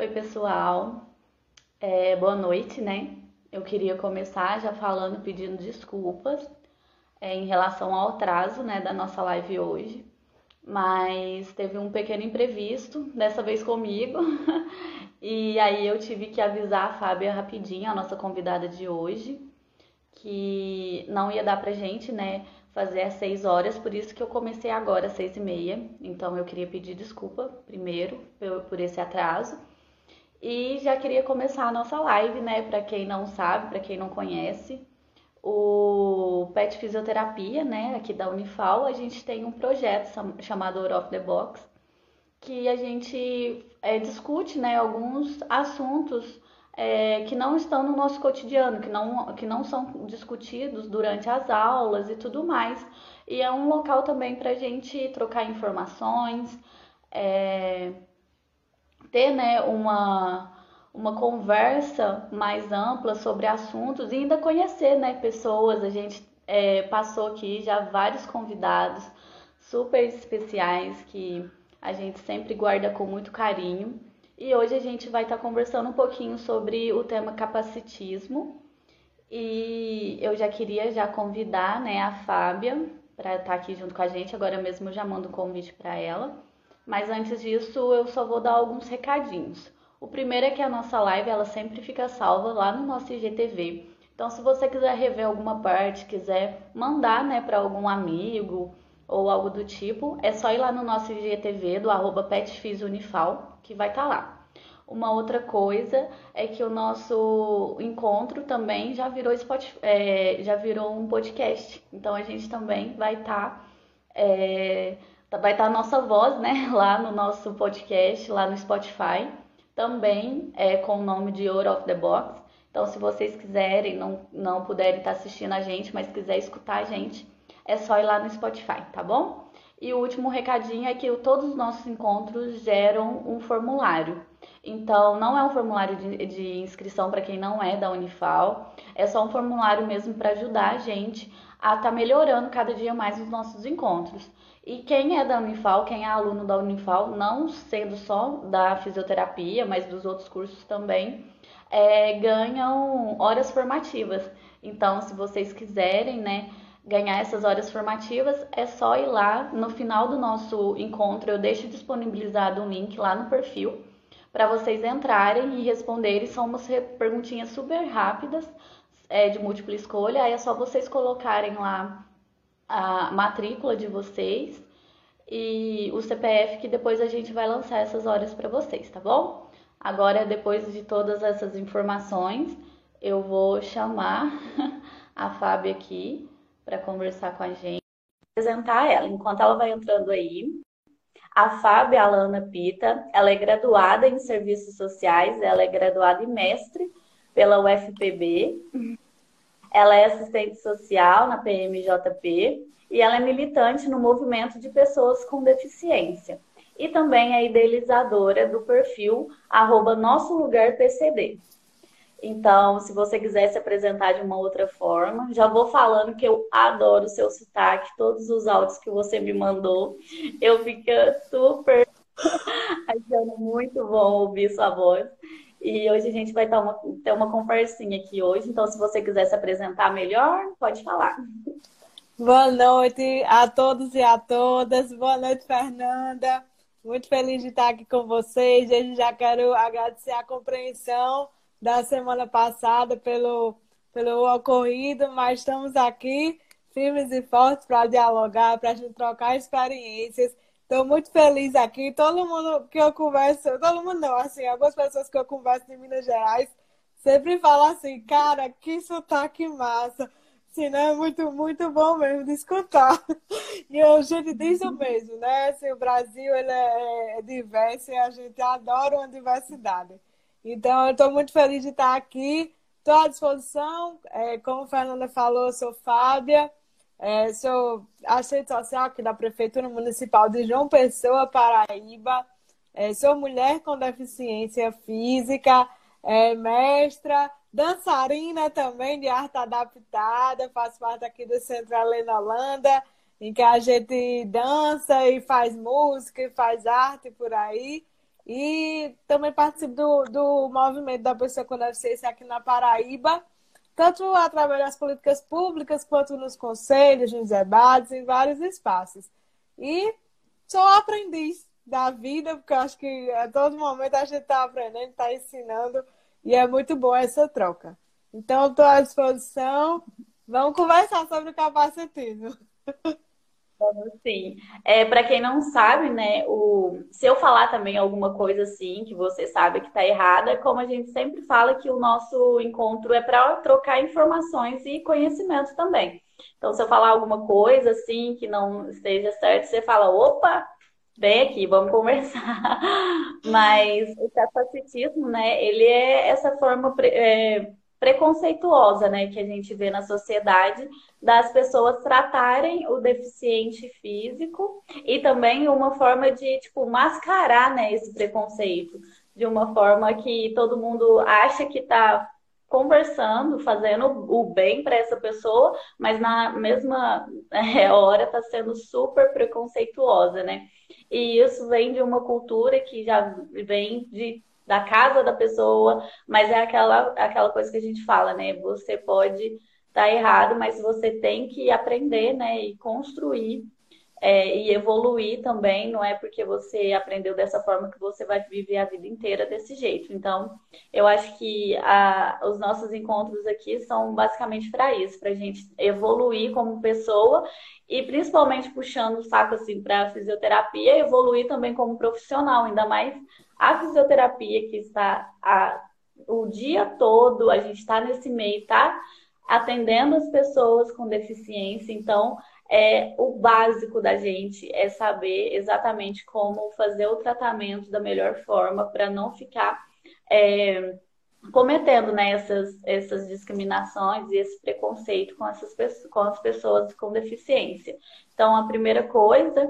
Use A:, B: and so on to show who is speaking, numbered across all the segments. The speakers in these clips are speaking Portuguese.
A: Oi, pessoal. É, boa noite, né? Eu queria começar já falando, pedindo desculpas é, em relação ao atraso, né, da nossa live hoje. Mas teve um pequeno imprevisto, dessa vez comigo. e aí eu tive que avisar a Fábia rapidinho, a nossa convidada de hoje, que não ia dar pra gente, né, fazer às seis horas, por isso que eu comecei agora às seis e meia. Então eu queria pedir desculpa primeiro por esse atraso. E já queria começar a nossa live, né? Para quem não sabe, para quem não conhece, o Pet Fisioterapia, né? Aqui da Unifal, a gente tem um projeto chamado Out of the Box, que a gente é, discute, né? Alguns assuntos é, que não estão no nosso cotidiano, que não, que não são discutidos durante as aulas e tudo mais. E é um local também para a gente trocar informações. É, ter né, uma, uma conversa mais ampla sobre assuntos e ainda conhecer né, pessoas. A gente é, passou aqui já vários convidados super especiais que a gente sempre guarda com muito carinho. E hoje a gente vai estar tá conversando um pouquinho sobre o tema capacitismo. E eu já queria já convidar né, a Fábia para estar aqui junto com a gente. Agora mesmo eu já mando um convite para ela. Mas antes disso, eu só vou dar alguns recadinhos. O primeiro é que a nossa live ela sempre fica salva lá no nosso IGTV. Então, se você quiser rever alguma parte, quiser mandar né, para algum amigo ou algo do tipo, é só ir lá no nosso IGTV do arroba petfisunifal, que vai estar tá lá. Uma outra coisa é que o nosso encontro também já virou, Spotify, é, já virou um podcast. Então a gente também vai estar tá, é, vai estar a nossa voz, né, lá no nosso podcast, lá no Spotify, também é com o nome de Out of the Box. Então, se vocês quiserem, não, não puderem estar assistindo a gente, mas quiser escutar a gente, é só ir lá no Spotify, tá bom? E o último recadinho é que todos os nossos encontros geram um formulário. Então, não é um formulário de, de inscrição para quem não é da Unifal, é só um formulário mesmo para ajudar a gente a estar tá melhorando cada dia mais os nossos encontros. E quem é da Unifal, quem é aluno da Unifal, não sendo só da fisioterapia, mas dos outros cursos também, é, ganham horas formativas. Então, se vocês quiserem, né, ganhar essas horas formativas, é só ir lá no final do nosso encontro. Eu deixo disponibilizado um link lá no perfil para vocês entrarem e responderem. São umas perguntinhas super rápidas, é, de múltipla escolha. Aí é só vocês colocarem lá a matrícula de vocês e o CPF que depois a gente vai lançar essas horas para vocês, tá bom? Agora, depois de todas essas informações, eu vou chamar a Fábio aqui para conversar com a gente, apresentar ela. Enquanto ela vai entrando aí, a Fábio Alana Pita, ela é graduada em Serviços Sociais, ela é graduada em mestre pela UFPB. Ela é assistente social na PMJP e ela é militante no movimento de pessoas com deficiência. E também é idealizadora do perfil arroba Nosso Lugar PCD. Então, se você quiser se apresentar de uma outra forma, já vou falando que eu adoro o seu sotaque, todos os áudios que você me mandou. Eu fico super achando muito bom ouvir sua voz. E hoje a gente vai ter uma, ter uma conversinha aqui hoje. Então, se você quiser se apresentar melhor, pode falar.
B: Boa noite a todos e a todas. Boa noite, Fernanda. Muito feliz de estar aqui com vocês. Desde já quero agradecer a compreensão da semana passada pelo, pelo ocorrido, mas estamos aqui firmes e fortes para dialogar, para a gente trocar experiências Estou muito feliz aqui. Todo mundo que eu converso, todo mundo não, assim, algumas pessoas que eu converso em Minas Gerais sempre falam assim, cara, que sotaque massa. Assim, né? Muito, muito bom mesmo de escutar. E a gente diz o mesmo, né? Assim, o Brasil ele é, é diverso e a gente adora uma diversidade. Então, eu estou muito feliz de estar aqui. Estou à disposição. É, como a Fernanda falou, eu sou Fábia. É, sou assistente social aqui da Prefeitura Municipal de João Pessoa, Paraíba. É, sou mulher com deficiência física, é, mestra, dançarina também de arte adaptada, faço parte aqui do Centro Helena Holanda, em que a gente dança e faz música e faz arte por aí. E também participo do, do movimento da pessoa com deficiência aqui na Paraíba, tanto através das políticas públicas quanto nos conselhos, nos debates, em vários espaços. E sou aprendiz da vida, porque eu acho que a todo momento a gente está aprendendo, está ensinando, e é muito boa essa troca. Então, estou à disposição. Vamos conversar sobre o capacitismo.
A: Sim. É, para quem não sabe, né, o, se eu falar também alguma coisa assim que você sabe que está errada, como a gente sempre fala que o nosso encontro é para trocar informações e conhecimento também. Então, se eu falar alguma coisa assim que não esteja certo, você fala, opa, vem aqui, vamos conversar. Mas o capacitismo, né, ele é essa forma é, preconceituosa, né, que a gente vê na sociedade das pessoas tratarem o deficiente físico e também uma forma de, tipo, mascarar, né, esse preconceito de uma forma que todo mundo acha que está conversando, fazendo o bem para essa pessoa, mas na mesma é, hora está sendo super preconceituosa, né? E isso vem de uma cultura que já vem de da casa da pessoa, mas é aquela, aquela coisa que a gente fala, né? Você pode estar tá errado, mas você tem que aprender, né? E construir é, e evoluir também. Não é porque você aprendeu dessa forma que você vai viver a vida inteira desse jeito. Então, eu acho que a, os nossos encontros aqui são basicamente para isso, para a gente evoluir como pessoa e principalmente puxando o saco assim para fisioterapia, evoluir também como profissional, ainda mais a fisioterapia que está a, o dia todo, a gente está nesse meio, tá atendendo as pessoas com deficiência, então é, o básico da gente é saber exatamente como fazer o tratamento da melhor forma para não ficar é, cometendo né, essas, essas discriminações e esse preconceito com, essas, com as pessoas com deficiência. Então, a primeira coisa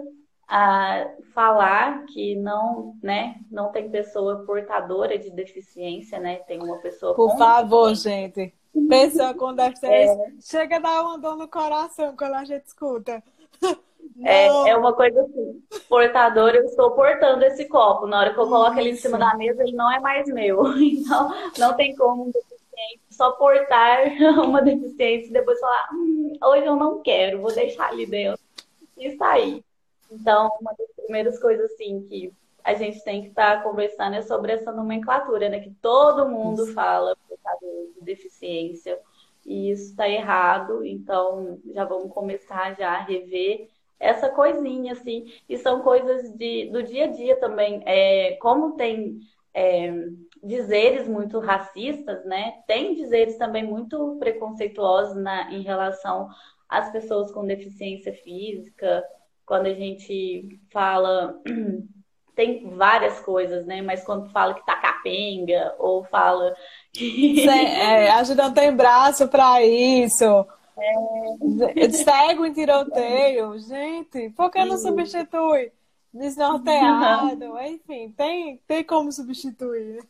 A: a falar que não, né, não tem pessoa portadora de deficiência, né? Tem uma pessoa
B: Por favor, gente. Pessoa com deficiência. É. Chega a dar uma dor no coração quando a gente escuta.
A: É, é uma coisa assim, portador, eu estou portando esse copo. Na hora que eu coloco Isso. ele em cima da mesa, ele não é mais meu. Então, não tem como um deficiente só portar uma deficiência e depois falar, hum, hoje eu não quero, vou deixar ali dentro e sair. Então, uma das primeiras coisas assim que a gente tem que estar tá conversando é sobre essa nomenclatura, né? Que todo mundo isso. fala portador de deficiência e isso está errado. Então, já vamos começar já a rever essa coisinha, assim. E são coisas de, do dia a dia também. É, como tem é, dizeres muito racistas, né? Tem dizeres também muito preconceituosos na, em relação às pessoas com deficiência física quando a gente fala tem várias coisas, né? Mas quando fala que tá capenga ou fala
B: que é, a gente não tem braço para isso. É... Cego em tiroteio, gente, por que não substitui? Desnorteado, enfim, tem, tem como substituir.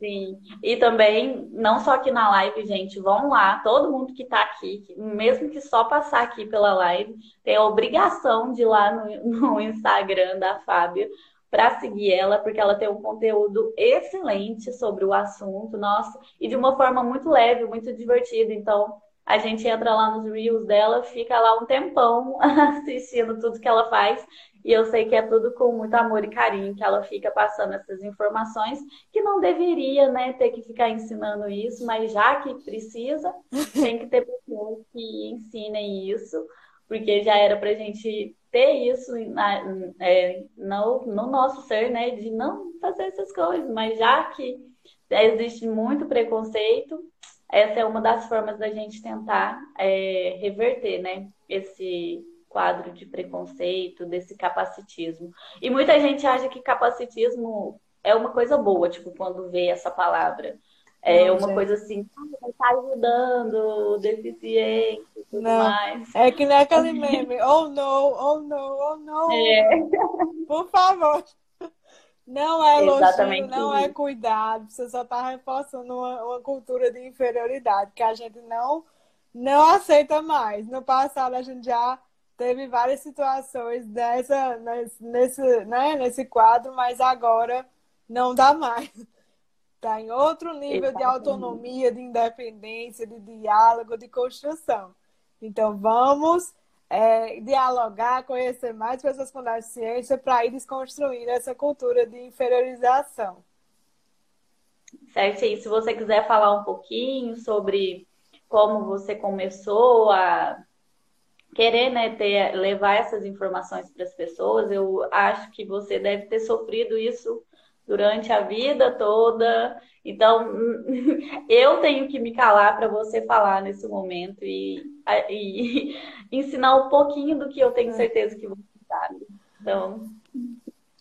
A: Sim, e também, não só aqui na live, gente, vão lá, todo mundo que está aqui, mesmo que só passar aqui pela live, tem a obrigação de ir lá no, no Instagram da Fábia para seguir ela, porque ela tem um conteúdo excelente sobre o assunto, nossa, e de uma forma muito leve, muito divertida. Então, a gente entra lá nos Reels dela, fica lá um tempão assistindo tudo que ela faz. E eu sei que é tudo com muito amor e carinho que ela fica passando essas informações, que não deveria né, ter que ficar ensinando isso, mas já que precisa, tem que ter pessoas que ensinem isso, porque já era para a gente ter isso na, é, no, no nosso ser, né? De não fazer essas coisas, mas já que existe muito preconceito, essa é uma das formas da gente tentar é, reverter, né? Esse quadro de preconceito, desse capacitismo. E muita gente acha que capacitismo é uma coisa boa, tipo, quando vê essa palavra. É não, uma gente. coisa assim, ah, tá ajudando, deficiente tudo não. mais.
B: É que nem aquele meme, oh no, oh no, oh no. É. Por favor. Não é elogio, Exatamente não é cuidado. Você só está reforçando uma, uma cultura de inferioridade que a gente não, não aceita mais. No passado a gente já teve várias situações dessa, nesse, né, nesse quadro, mas agora não dá mais. Está em outro nível de autonomia, de independência, de diálogo, de construção. Então, vamos é, dialogar, conhecer mais pessoas com deficiência para ir desconstruindo essa cultura de inferiorização.
A: Certo, e se você quiser falar um pouquinho sobre como você começou a querer né, ter, levar essas informações para as pessoas, eu acho que você deve ter sofrido isso durante a vida toda. Então, eu tenho que me calar para você falar nesse momento e, e, ensinar um pouquinho do que eu tenho certeza que você sabe. Então.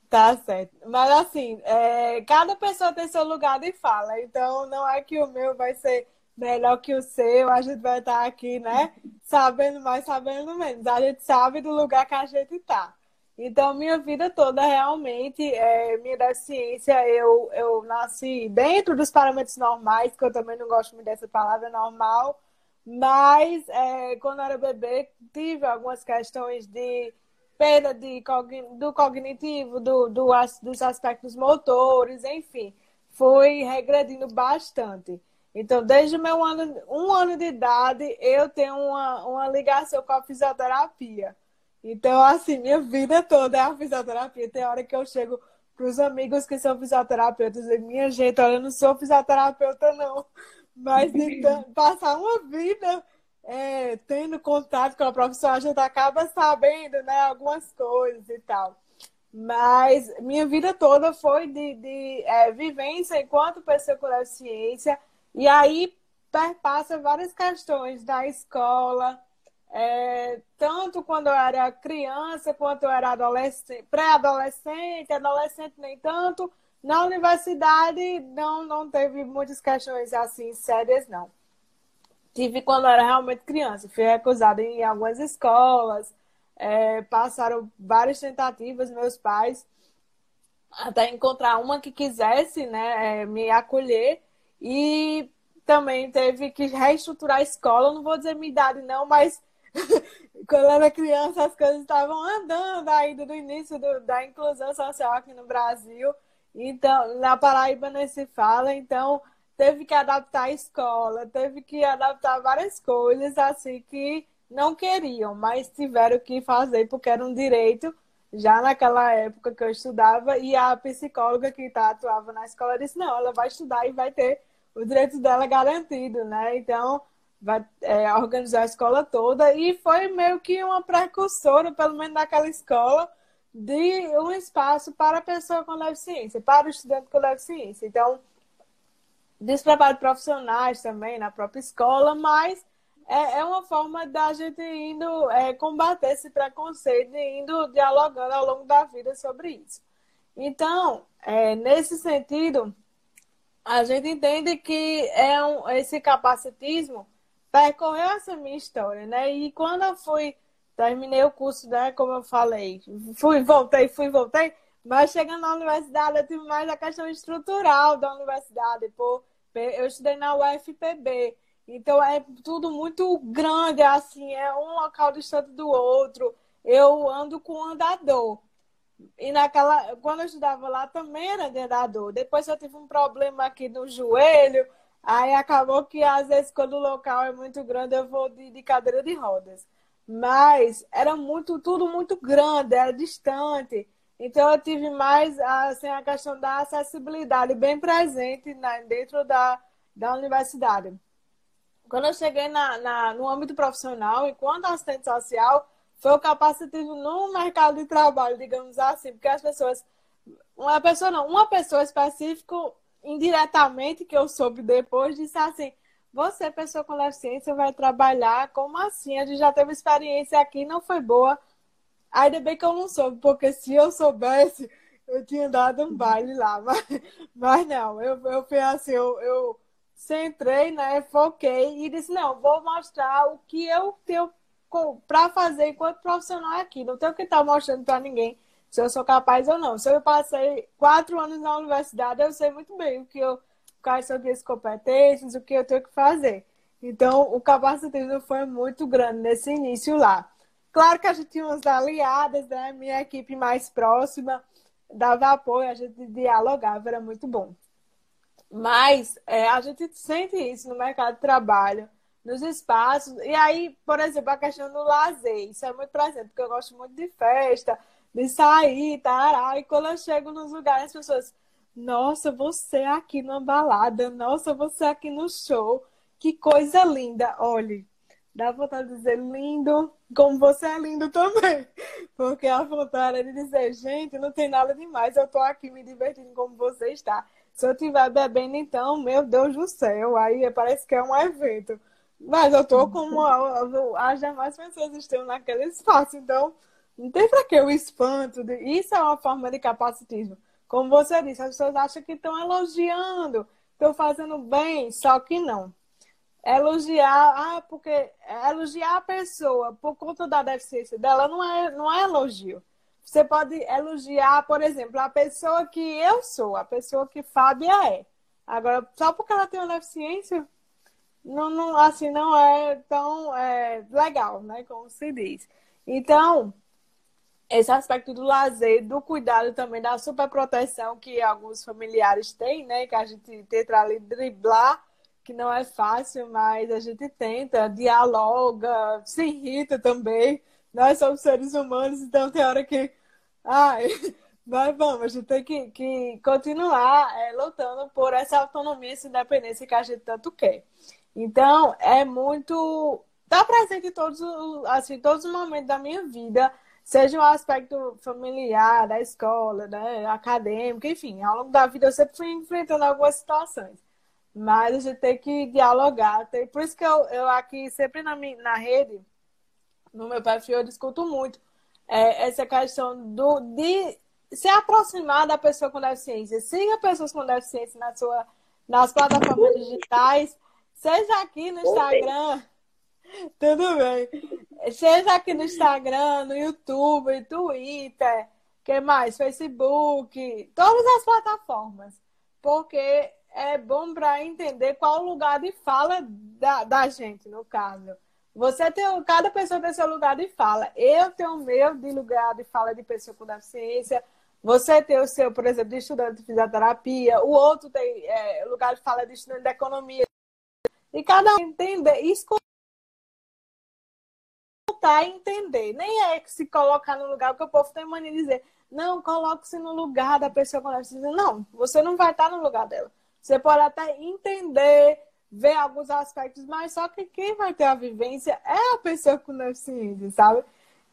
B: Tá certo. Mas assim, é, cada pessoa tem seu lugar de fala. Então, não é que o meu vai ser melhor que o seu, a gente vai estar aqui, né? Sabendo mais, sabendo menos. A gente sabe do lugar que a gente está. Então, minha vida toda, realmente, é, minha deficiência, eu, eu nasci dentro dos parâmetros normais, que eu também não gosto muito dessa palavra normal, mas é, quando era bebê, tive algumas questões de perda de, do cognitivo, do, do, dos aspectos motores, enfim, foi regredindo bastante. Então, desde meu ano, um ano de idade, eu tenho uma, uma ligação com a fisioterapia. Então, assim, minha vida toda é a fisioterapia. Tem hora que eu chego para os amigos que são fisioterapeutas e minha gente, olha, eu não sou fisioterapeuta, não. Mas então, passar uma vida é, tendo contato com a profissão, a gente acaba sabendo né, algumas coisas e tal. Mas minha vida toda foi de, de é, vivência enquanto pessoa com deficiência. E aí perpassa várias questões da escola, é, tanto quando eu era criança, quanto eu era adolescente, pré-adolescente, adolescente nem tanto. Na universidade não, não teve muitas questões assim sérias, não. Tive quando eu era realmente criança. Fui recusada em algumas escolas, é, passaram várias tentativas, meus pais, até encontrar uma que quisesse né, é, me acolher. E também teve que reestruturar a escola. Não vou dizer minha idade, não, mas quando eu era criança, as coisas estavam andando ainda no início do, da inclusão social aqui no Brasil. Então, na Paraíba nem se fala, então teve que adaptar a escola, teve que adaptar várias coisas assim que não queriam, mas tiveram que fazer porque era um direito já naquela época que eu estudava e a psicóloga que tá, atuava na escola disse não, ela vai estudar e vai ter o direito dela garantido, né? Então vai é, organizar a escola toda e foi meio que uma precursora, pelo menos naquela escola, de um espaço para a pessoa com deficiência, para o estudante com deficiência. Então, despreparo profissionais também na própria escola, mas é, é uma forma da gente indo é, combater esse preconceito e indo dialogando ao longo da vida sobre isso. Então, é, nesse sentido, a gente entende que é um, esse capacitismo percorreu essa minha história, né? E quando eu fui, terminei o curso, né? Como eu falei, fui, voltei, fui, voltei, mas chegando na universidade eu tive mais a questão estrutural da universidade. Pô, eu estudei na UFPB, então é tudo muito grande, assim, é um local distante do outro. Eu ando com andador. E naquela, quando eu estudava lá também era de andador. Depois eu tive um problema aqui no joelho, Aí acabou que às vezes quando o local é muito grande eu vou de, de cadeira de rodas. Mas era muito, tudo muito grande, era distante. Então eu tive mais assim, a questão da acessibilidade bem presente na, dentro da, da universidade. Quando eu cheguei na, na, no âmbito profissional, enquanto assistente social, foi o capacitivo no mercado de trabalho, digamos assim, porque as pessoas, uma pessoa não, uma pessoa específica indiretamente, que eu soube depois, disse assim: você, pessoa com deficiência, vai trabalhar? Como assim? A gente já teve experiência aqui, não foi boa. Ainda bem que eu não soube, porque se eu soubesse, eu tinha dado um baile lá. Mas, mas não, eu, eu fui assim, eu, eu centrei, né? Foquei e disse: não, vou mostrar o que eu tenho para fazer enquanto profissional aqui. Não tenho que estar mostrando para ninguém se eu sou capaz ou não. Se eu passei quatro anos na universidade, eu sei muito bem o que eu, quais são as competências, o que eu tenho que fazer. Então, o capacitismo foi muito grande nesse início lá. Claro que a gente tinha umas aliadas, né? Minha equipe mais próxima dava apoio, a gente dialogava, era muito bom. Mas é, a gente sente isso no mercado de trabalho, nos espaços. E aí, por exemplo, a questão do lazer. Isso é muito presente, porque eu gosto muito de festa, de sair, tará. E quando eu chego nos lugares, as pessoas, nossa, você aqui numa balada, nossa, você aqui no show. Que coisa linda. Olhe, dá vontade de dizer lindo, como você é lindo também. Porque a vontade é de dizer, gente, não tem nada demais, eu tô aqui me divertindo como você está. Se eu estiver bebendo, então, meu Deus do céu, aí parece que é um evento. Mas eu tô como as demais pessoas estão naquele espaço, então não tem para que o espanto. Isso é uma forma de capacitismo. Como você disse, as pessoas acham que estão elogiando, estão fazendo bem, só que não. Elogiar, ah, porque elogiar a pessoa por conta da deficiência dela não é, não é elogio. Você pode elogiar, por exemplo, a pessoa que eu sou, a pessoa que Fábia é. Agora, só porque ela tem uma deficiência, não, não, assim, não é tão é, legal, né? Como se diz. Então, esse aspecto do lazer, do cuidado também, da superproteção que alguns familiares têm, né? Que a gente tenta ali driblar, que não é fácil, mas a gente tenta, dialoga, se irrita também. Nós somos seres humanos, então tem hora que. Ai, mas vamos, a gente tem que, que continuar é, lutando por essa autonomia, essa independência que a gente tanto quer. Então, é muito. Está presente em todos, assim, todos os momentos da minha vida seja o aspecto familiar, da escola, né, acadêmico, enfim, ao longo da vida eu sempre fui enfrentando algumas situações. Mas a gente tem que dialogar. Tem, por isso que eu, eu aqui, sempre na, minha, na rede, no meu perfil, eu discuto muito é, essa questão do, de se aproximar da pessoa com deficiência. Siga pessoas com deficiência na sua, nas plataformas digitais, seja aqui no Instagram. Tudo bem. Seja aqui no Instagram, no YouTube, Twitter, que mais? Facebook, todas as plataformas. Porque é bom para entender qual o lugar de fala da, da gente, no caso. Você tem, cada pessoa tem seu lugar de fala. Eu tenho o meu de lugar de fala de pessoa com deficiência. Você tem o seu, por exemplo, de estudante de fisioterapia. O outro tem é, lugar de fala de estudante de economia. E cada um entender, escutar e entender. Nem é se colocar no lugar, porque o povo tem mania de dizer, não, coloque-se no lugar da pessoa com deficiência. Não, você não vai estar no lugar dela. Você pode até entender, ver alguns aspectos, mas só que quem vai ter a vivência é a pessoa com deficiência, sabe?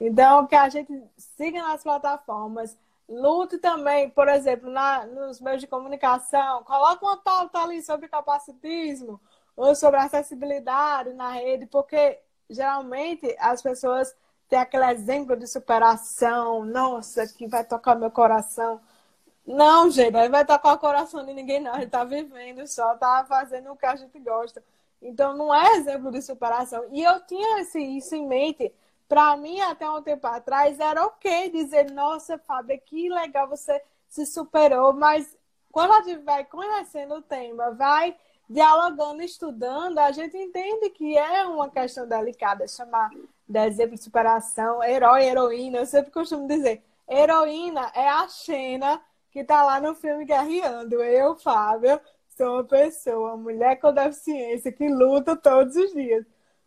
B: Então, que a gente siga nas plataformas, lute também, por exemplo, na, nos meios de comunicação, coloque uma pauta ali sobre capacitismo ou sobre acessibilidade na rede, porque geralmente as pessoas têm aquele exemplo de superação, nossa, que vai tocar meu coração. Não, gente, não vai tocar o coração de ninguém, não. A gente tá vivendo só, tá fazendo o que a gente gosta. Então, não é exemplo de superação. E eu tinha esse, isso em mente. Para mim, até um tempo atrás, era ok dizer, nossa, Fábio, que legal você se superou. Mas quando a gente vai conhecendo o tema, vai dialogando, estudando, a gente entende que é uma questão delicada chamar de exemplo de superação, herói, heroína. Eu sempre costumo dizer, heroína é a Xena que tá lá no filme guerreando. Eu, Fábio, sou uma pessoa, uma mulher com deficiência que luta todos os dias.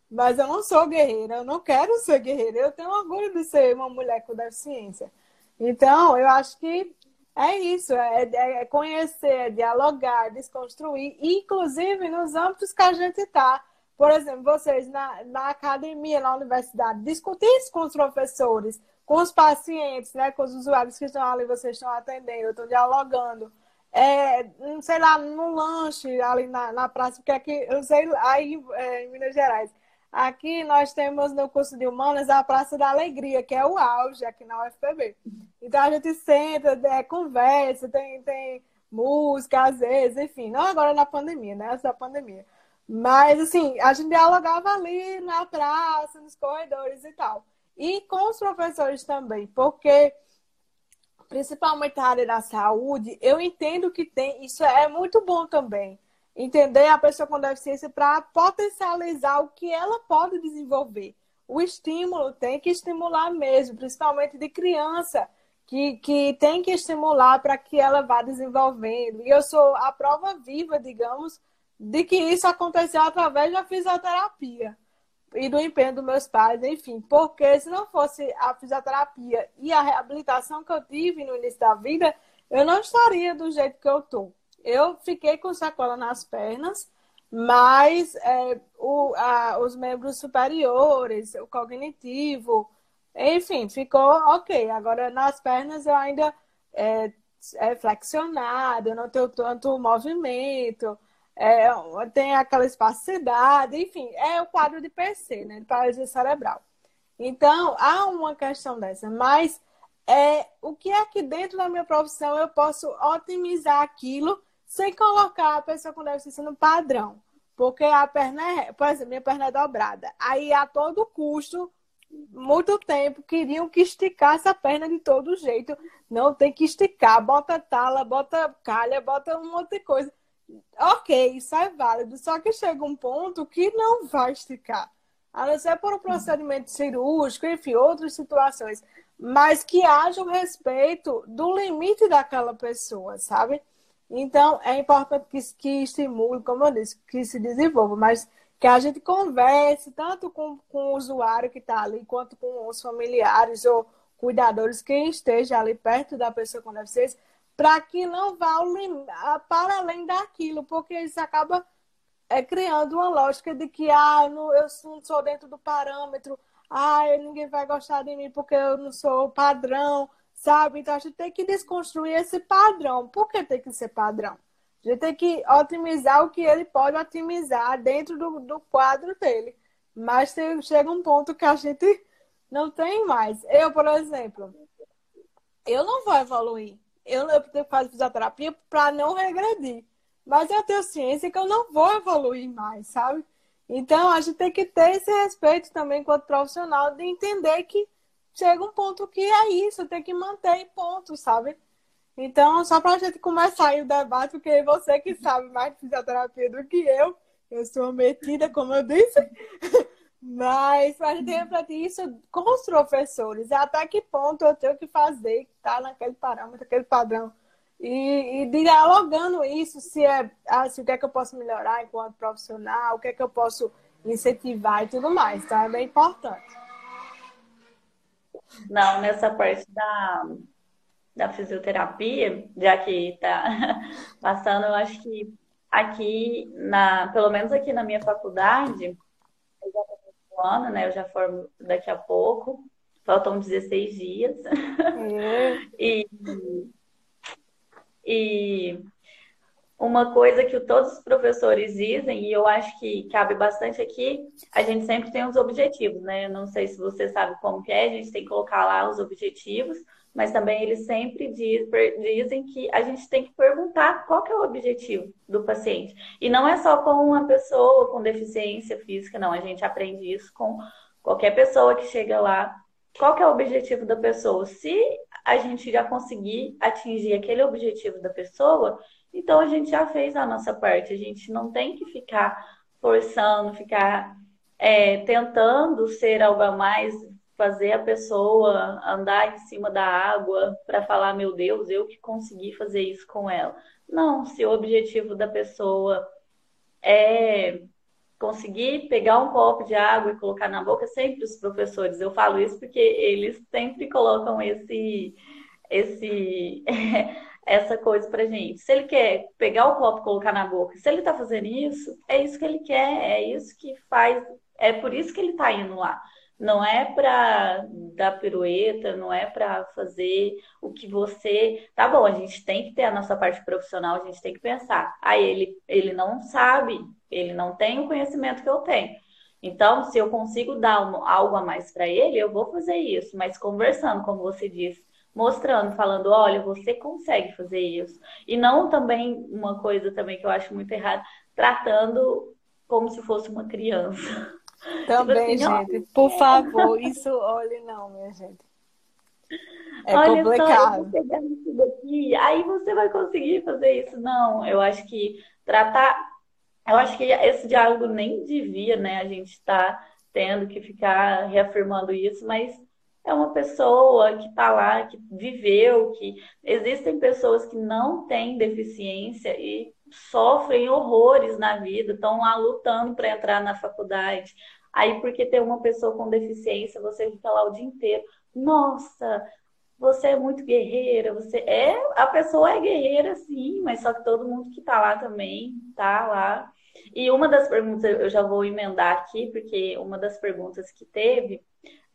B: Mas eu não sou guerreira, eu não quero ser guerreira. Eu tenho orgulho de ser uma mulher com deficiência. Então, eu acho que é isso, é, é, é conhecer, é dialogar, desconstruir, inclusive nos âmbitos que a gente está. Por exemplo, vocês na, na academia, na universidade, discutir isso com os professores, com os pacientes, né, com os usuários que estão ali, vocês estão atendendo, estão dialogando. É, sei lá, no lanche ali na, na praça, porque aqui, eu sei, aí é, em Minas Gerais, Aqui nós temos no curso de Humanas a Praça da Alegria, que é o auge aqui na UFPB. Então a gente senta, é, conversa, tem, tem música às vezes, enfim, não agora na pandemia, né? Essa pandemia. Mas assim, a gente dialogava ali na praça, nos corredores e tal. E com os professores também, porque principalmente na área da saúde, eu entendo que tem, isso é muito bom também entender a pessoa com deficiência para potencializar o que ela pode desenvolver, o estímulo tem que estimular mesmo, principalmente de criança, que, que tem que estimular para que ela vá desenvolvendo. E eu sou a prova viva, digamos, de que isso aconteceu através da fisioterapia e do empenho dos meus pais, enfim, porque se não fosse a fisioterapia e a reabilitação que eu tive no início da vida, eu não estaria do jeito que eu estou. Eu fiquei com sacola nas pernas, mas é, o, a, os membros superiores, o cognitivo, enfim, ficou ok. Agora nas pernas eu ainda é, é flexionado, eu não tenho tanto movimento, é, tem aquela espacidade, enfim, é o quadro de PC, né, de paralisia cerebral. Então, há uma questão dessa, mas é, o que é que dentro da minha profissão eu posso otimizar aquilo sem colocar a pessoa com deficiência no padrão. Porque a perna é, por exemplo, minha perna é dobrada. Aí a todo custo, muito tempo, queriam que esticasse a perna de todo jeito. Não tem que esticar, bota tala, bota calha, bota um monte de coisa. Ok, isso é válido. Só que chega um ponto que não vai esticar. A não ser por um procedimento cirúrgico, enfim, outras situações. Mas que haja o respeito do limite daquela pessoa, sabe? Então, é importante que, que estimule, como eu disse, que se desenvolva, mas que a gente converse tanto com, com o usuário que está ali, quanto com os familiares ou cuidadores, quem esteja ali perto da pessoa com deficiência, para que não vá para além daquilo, porque isso acaba é, criando uma lógica de que ah, eu não, eu não sou dentro do parâmetro, ah, ninguém vai gostar de mim porque eu não sou padrão, sabe? Então a gente tem que desconstruir esse padrão. Por que tem que ser padrão? A gente tem que otimizar o que ele pode otimizar dentro do, do quadro dele. Mas tem, chega um ponto que a gente não tem mais. Eu, por exemplo, eu não vou evoluir. Eu, eu tenho que fazer fisioterapia para não regredir. Mas eu tenho ciência que eu não vou evoluir mais, sabe? Então, a gente tem que ter esse respeito também enquanto profissional de entender que chega um ponto que é isso, tem que manter ponto, sabe? Então, só para a gente começar aí o debate, porque você que sabe mais de fisioterapia do que eu, eu sou metida, como eu disse, mas para a gente refletir isso com os professores, até que ponto eu tenho que fazer, que está naquele parâmetro, aquele padrão. E, e, dialogando isso, se é assim, o que é que eu posso melhorar enquanto profissional, o que é que eu posso incentivar e tudo mais. Então é bem importante.
A: Não, nessa parte da, da fisioterapia, já que está passando, eu acho que aqui, na, pelo menos aqui na minha faculdade, eu já estou ano, né? Eu já formo daqui a pouco, faltam 16 dias. É. e, e uma coisa que todos os professores dizem, e eu acho que cabe bastante aqui, a gente sempre tem os objetivos, né? Eu não sei se você sabe como que é, a gente tem que colocar lá os objetivos, mas também eles sempre diz, dizem que a gente tem que perguntar qual que é o objetivo do paciente. E não é só com uma pessoa com deficiência física, não. A gente aprende isso com qualquer pessoa que chega lá. Qual que é o objetivo da pessoa? Se a gente já conseguir atingir aquele objetivo da pessoa, então a gente já fez a nossa parte. A gente não tem que ficar forçando, ficar é, tentando ser algo a mais, fazer a pessoa andar em cima da água para falar, meu Deus, eu que consegui fazer isso com ela. Não, se o objetivo da pessoa é conseguir pegar um copo de água e colocar na boca, sempre os professores, eu falo isso porque eles sempre colocam esse esse essa coisa pra gente. Se ele quer pegar o copo e colocar na boca, se ele tá fazendo isso, é isso que ele quer, é isso que faz, é por isso que ele tá indo lá. Não é para dar pirueta, não é para fazer o que você. Tá bom, a gente tem que ter a nossa parte profissional, a gente tem que pensar. Aí ah, ele, ele não sabe, ele não tem o conhecimento que eu tenho. Então, se eu consigo dar algo a mais para ele, eu vou fazer isso, mas conversando, como você disse, mostrando, falando, olha, você consegue fazer isso. E não também uma coisa também que eu acho muito errada, tratando como se fosse uma criança.
B: Também, tipo assim, gente, por favor, isso, olhe não, minha gente. É olha complicado. Só,
A: daqui, aí você vai conseguir fazer isso. Não, eu acho que tratar, eu acho que esse diálogo nem devia, né, a gente estar tá tendo que ficar reafirmando isso, mas é uma pessoa que está lá, que viveu, que existem pessoas que não têm deficiência e sofrem horrores na vida, estão lá lutando para entrar na faculdade. Aí, porque tem uma pessoa com deficiência, você fica lá o dia inteiro. Nossa, você é muito guerreira, você é. A pessoa é guerreira, sim, mas só que todo mundo que está lá também tá lá. E uma das perguntas, eu já vou emendar aqui, porque uma das perguntas que teve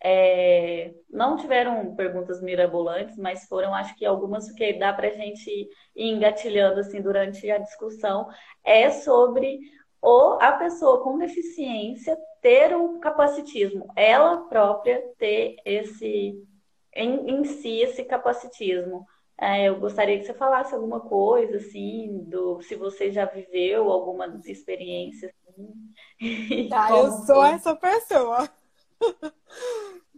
A: é, não tiveram perguntas mirabolantes, mas foram, acho que algumas que dá para a gente ir engatilhando assim durante a discussão, é sobre o, a pessoa com deficiência ter o capacitismo, ela própria ter esse em, em si esse capacitismo. É, eu gostaria que você falasse alguma coisa, assim, do se você já viveu alguma experiência. Assim.
B: Tá, eu sou essa pessoa.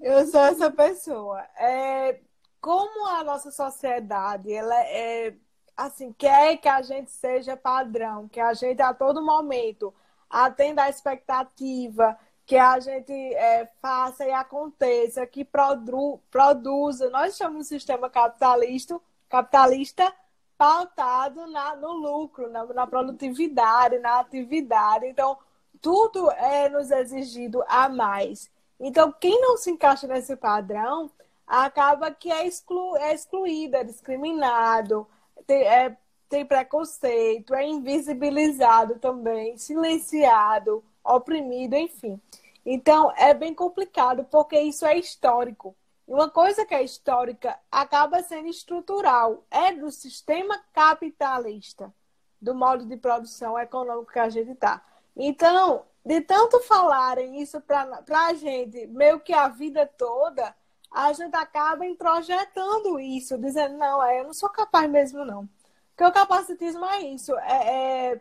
B: Eu sou essa pessoa. É, como a nossa sociedade, ela é assim, quer que a gente seja padrão, que a gente a todo momento atenda a expectativa, que a gente é, faça e aconteça, que produ produza. Nós chamamos de sistema capitalista, capitalista pautado na, no lucro, na, na produtividade, na atividade. Então, tudo é nos exigido a mais. Então, quem não se encaixa nesse padrão acaba que é, exclu é excluído, é discriminado, tem, é, tem preconceito, é invisibilizado também, silenciado, oprimido, enfim. Então, é bem complicado, porque isso é histórico. E uma coisa que é histórica acaba sendo estrutural, é do sistema capitalista, do modo de produção econômico que a gente está. Então, de tanto falarem isso para a gente, meio que a vida toda, a gente acaba introjetando isso, dizendo, não, é, eu não sou capaz mesmo, não. Porque o capacitismo é isso, é, é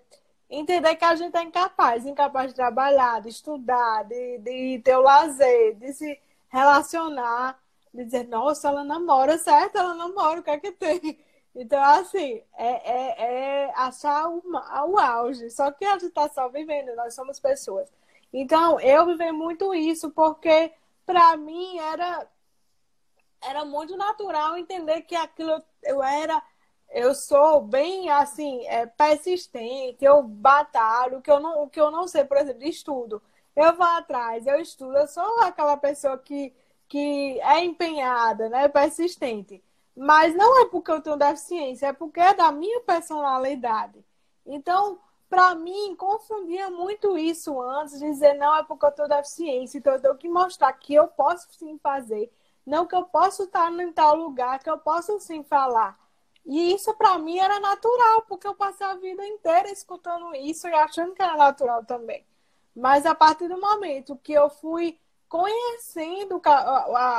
B: entender que a gente é incapaz, incapaz de trabalhar, de estudar, de, de ter o lazer, de se relacionar, de dizer, nossa, ela namora, certo? Ela namora, o que é que tem? Então, assim, é, é, é achar o, o auge. Só que a gente está só vivendo, nós somos pessoas. Então, eu vivi muito isso, porque para mim era, era muito natural entender que aquilo eu era. Eu sou bem assim, é, persistente, eu batalho, que eu não, o que eu não sei, por exemplo, de estudo. Eu vou atrás, eu estudo, eu sou aquela pessoa que, que é empenhada, né? Persistente. Mas não é porque eu tenho deficiência, é porque é da minha personalidade. Então, para mim, confundia muito isso antes, dizer não é porque eu tenho deficiência, então eu tenho que mostrar que eu posso sim fazer, não que eu posso estar em tal lugar, que eu posso sim falar. E isso para mim era natural, porque eu passei a vida inteira escutando isso e achando que era natural também. Mas a partir do momento que eu fui conhecendo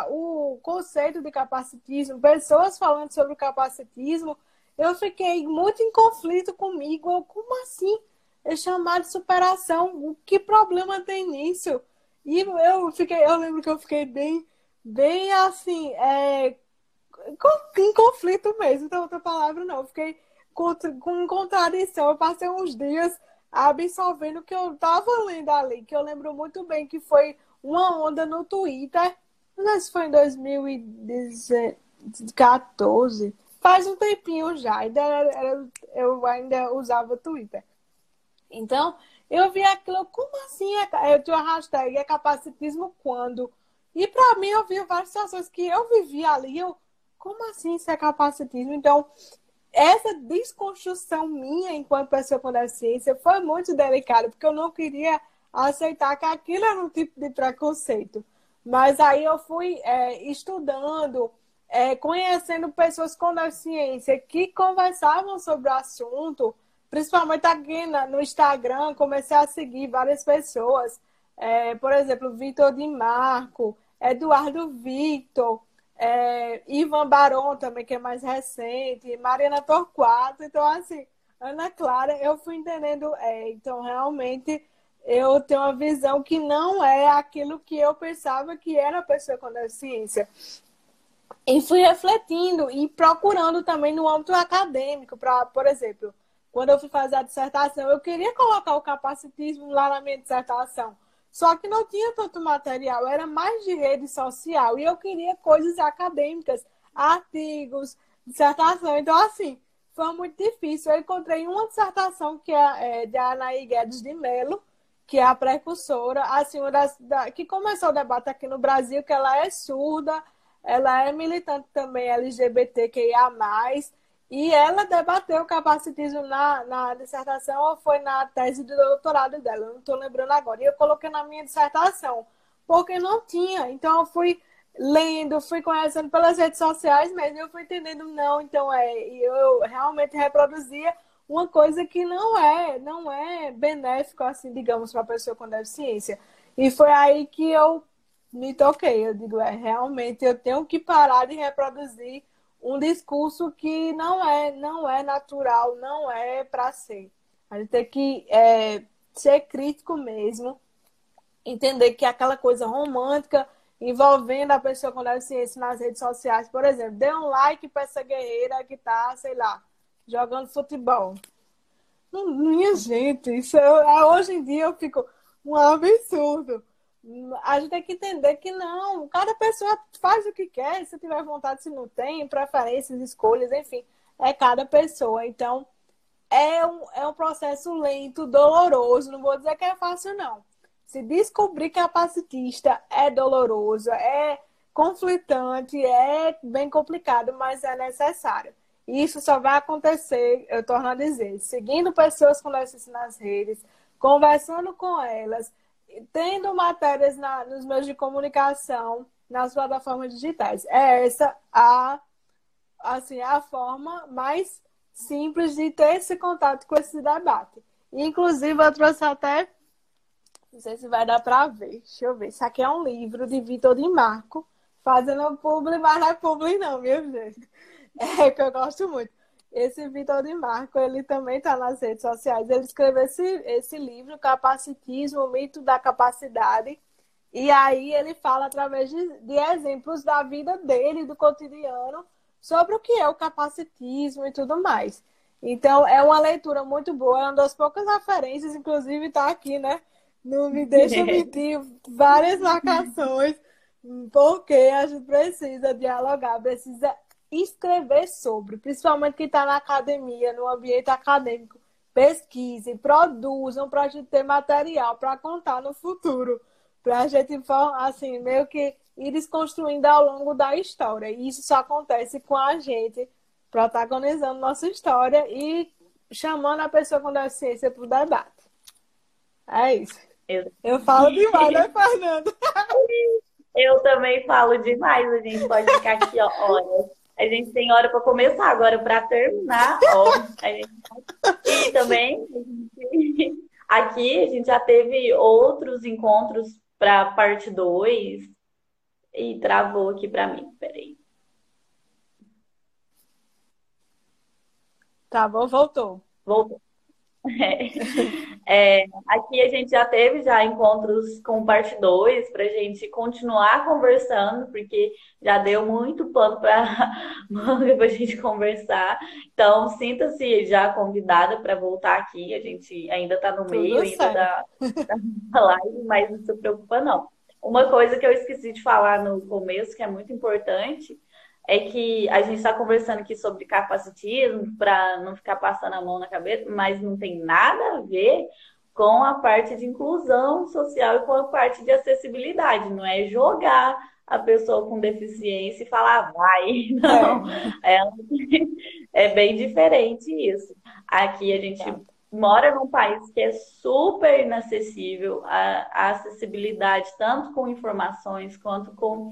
B: o conceito de capacitismo, pessoas falando sobre o capacitismo, eu fiquei muito em conflito comigo. Como assim? É chamar de superação. Que problema tem nisso? E eu fiquei, eu lembro que eu fiquei bem, bem assim, é, em conflito mesmo, então outra palavra não. Eu fiquei com, com contradição. Eu passei uns dias absorvendo o que eu estava lendo ali, que eu lembro muito bem que foi uma onda no Twitter. Não sei se foi em 2014. Faz um tempinho já. Ainda era, era, eu ainda usava Twitter. Então, eu vi aquilo, como assim? É, eu tinha a hashtag é capacitismo quando? E para mim, eu vi várias situações que eu vivi ali. Eu, como assim isso é capacitismo? Então, essa desconstrução minha enquanto pessoa com deficiência foi muito delicada, porque eu não queria aceitar que aquilo era um tipo de preconceito. Mas aí eu fui é, estudando, é, conhecendo pessoas com deficiência que conversavam sobre o assunto, principalmente aqui na, no Instagram, comecei a seguir várias pessoas. É, por exemplo, Vitor Di Marco, Eduardo Victor, é, Ivan Baron também, que é mais recente, Mariana Torquato. Então, assim, Ana Clara, eu fui entendendo. É, então, realmente eu tenho uma visão que não é aquilo que eu pensava que era a pessoa com deficiência. E fui refletindo e procurando também no âmbito acadêmico, para, por exemplo, quando eu fui fazer a dissertação, eu queria colocar o capacitismo lá na minha dissertação. Só que não tinha tanto material, era mais de rede social. E eu queria coisas acadêmicas, artigos, dissertação. Então, assim, foi muito difícil. Eu encontrei uma dissertação que é, é de Anaí Guedes de Mello, que é a precursora, assim, uma das, da, que começou o debate aqui no Brasil, que ela é surda, ela é militante também LGBTQIA+, e ela debateu o capacitismo na, na dissertação ou foi na tese de doutorado dela, não estou lembrando agora. E eu coloquei na minha dissertação, porque não tinha. Então eu fui lendo, fui conhecendo pelas redes sociais mesmo, eu fui entendendo, não, então é, e eu realmente reproduzia uma coisa que não é, não é benéfico, assim, digamos, para a pessoa com deficiência. E foi aí que eu me toquei. Eu digo, é, realmente eu tenho que parar de reproduzir um discurso que não é, não é natural, não é para ser. A gente tem que é, ser crítico mesmo, entender que aquela coisa romântica envolvendo a pessoa com deficiência nas redes sociais, por exemplo, dê um like para essa guerreira que tá, sei lá, jogando futebol. Minha gente, isso é, hoje em dia eu fico um absurdo. A gente tem que entender que não, cada pessoa faz o que quer, se tiver vontade, se não tem, preferências, escolhas, enfim, é cada pessoa. Então, é um, é um processo lento, doloroso, não vou dizer que é fácil, não. Se descobrir capacitista é doloroso, é conflitante, é bem complicado, mas é necessário. Isso só vai acontecer, eu torno a dizer, seguindo pessoas com deficiência nas redes, conversando com elas, tendo matérias na, nos meios de comunicação, nas plataformas digitais. É essa a, assim, a forma mais simples de ter esse contato com esse debate. Inclusive, eu trouxe até, não sei se vai dar para ver, deixa eu ver. Isso aqui é um livro de Vitor de Marco, fazendo publi, mas não é publi não, meu gente. É que eu gosto muito. Esse Vitor de Marco, ele também está nas redes sociais. Ele escreveu esse, esse livro, Capacitismo, o Mito da Capacidade. E aí ele fala através de, de exemplos da vida dele, do cotidiano, sobre o que é o capacitismo e tudo mais. Então, é uma leitura muito boa, é uma das poucas referências, inclusive está aqui, né? Não me deixa mentir, várias marcações, porque a gente precisa dialogar, precisa escrever sobre, principalmente quem está na academia, no ambiente acadêmico. Pesquisem, produzam para a gente ter material para contar no futuro. Para a gente, assim, meio que ir desconstruindo ao longo da história. E isso só acontece com a gente protagonizando nossa história e chamando a pessoa com deficiência para o debate. É isso. Eu, eu falo demais, né, Fernanda?
A: Eu também falo demais, a gente pode ficar aqui, ó, horas a gente tem hora para começar, agora para terminar, ó, a gente... E também, a gente... aqui a gente já teve outros encontros para parte 2 e travou aqui para mim, peraí.
B: Travou, voltou.
A: Voltou. É, aqui a gente já teve já encontros com parte 2 para a gente continuar conversando, porque já deu muito pano para a gente conversar. Então, sinta-se já convidada para voltar aqui. A gente ainda está no Tudo meio ainda da, da live, mas não se preocupa, não. Uma coisa que eu esqueci de falar no começo, que é muito importante, é que a gente está conversando aqui sobre capacitismo para não ficar passando a mão na cabeça, mas não tem nada a ver com a parte de inclusão social e com a parte de acessibilidade. Não é jogar a pessoa com deficiência e falar vai. Não. É, é bem diferente isso. Aqui a gente tá. mora num país que é super inacessível, a, a acessibilidade, tanto com informações quanto com.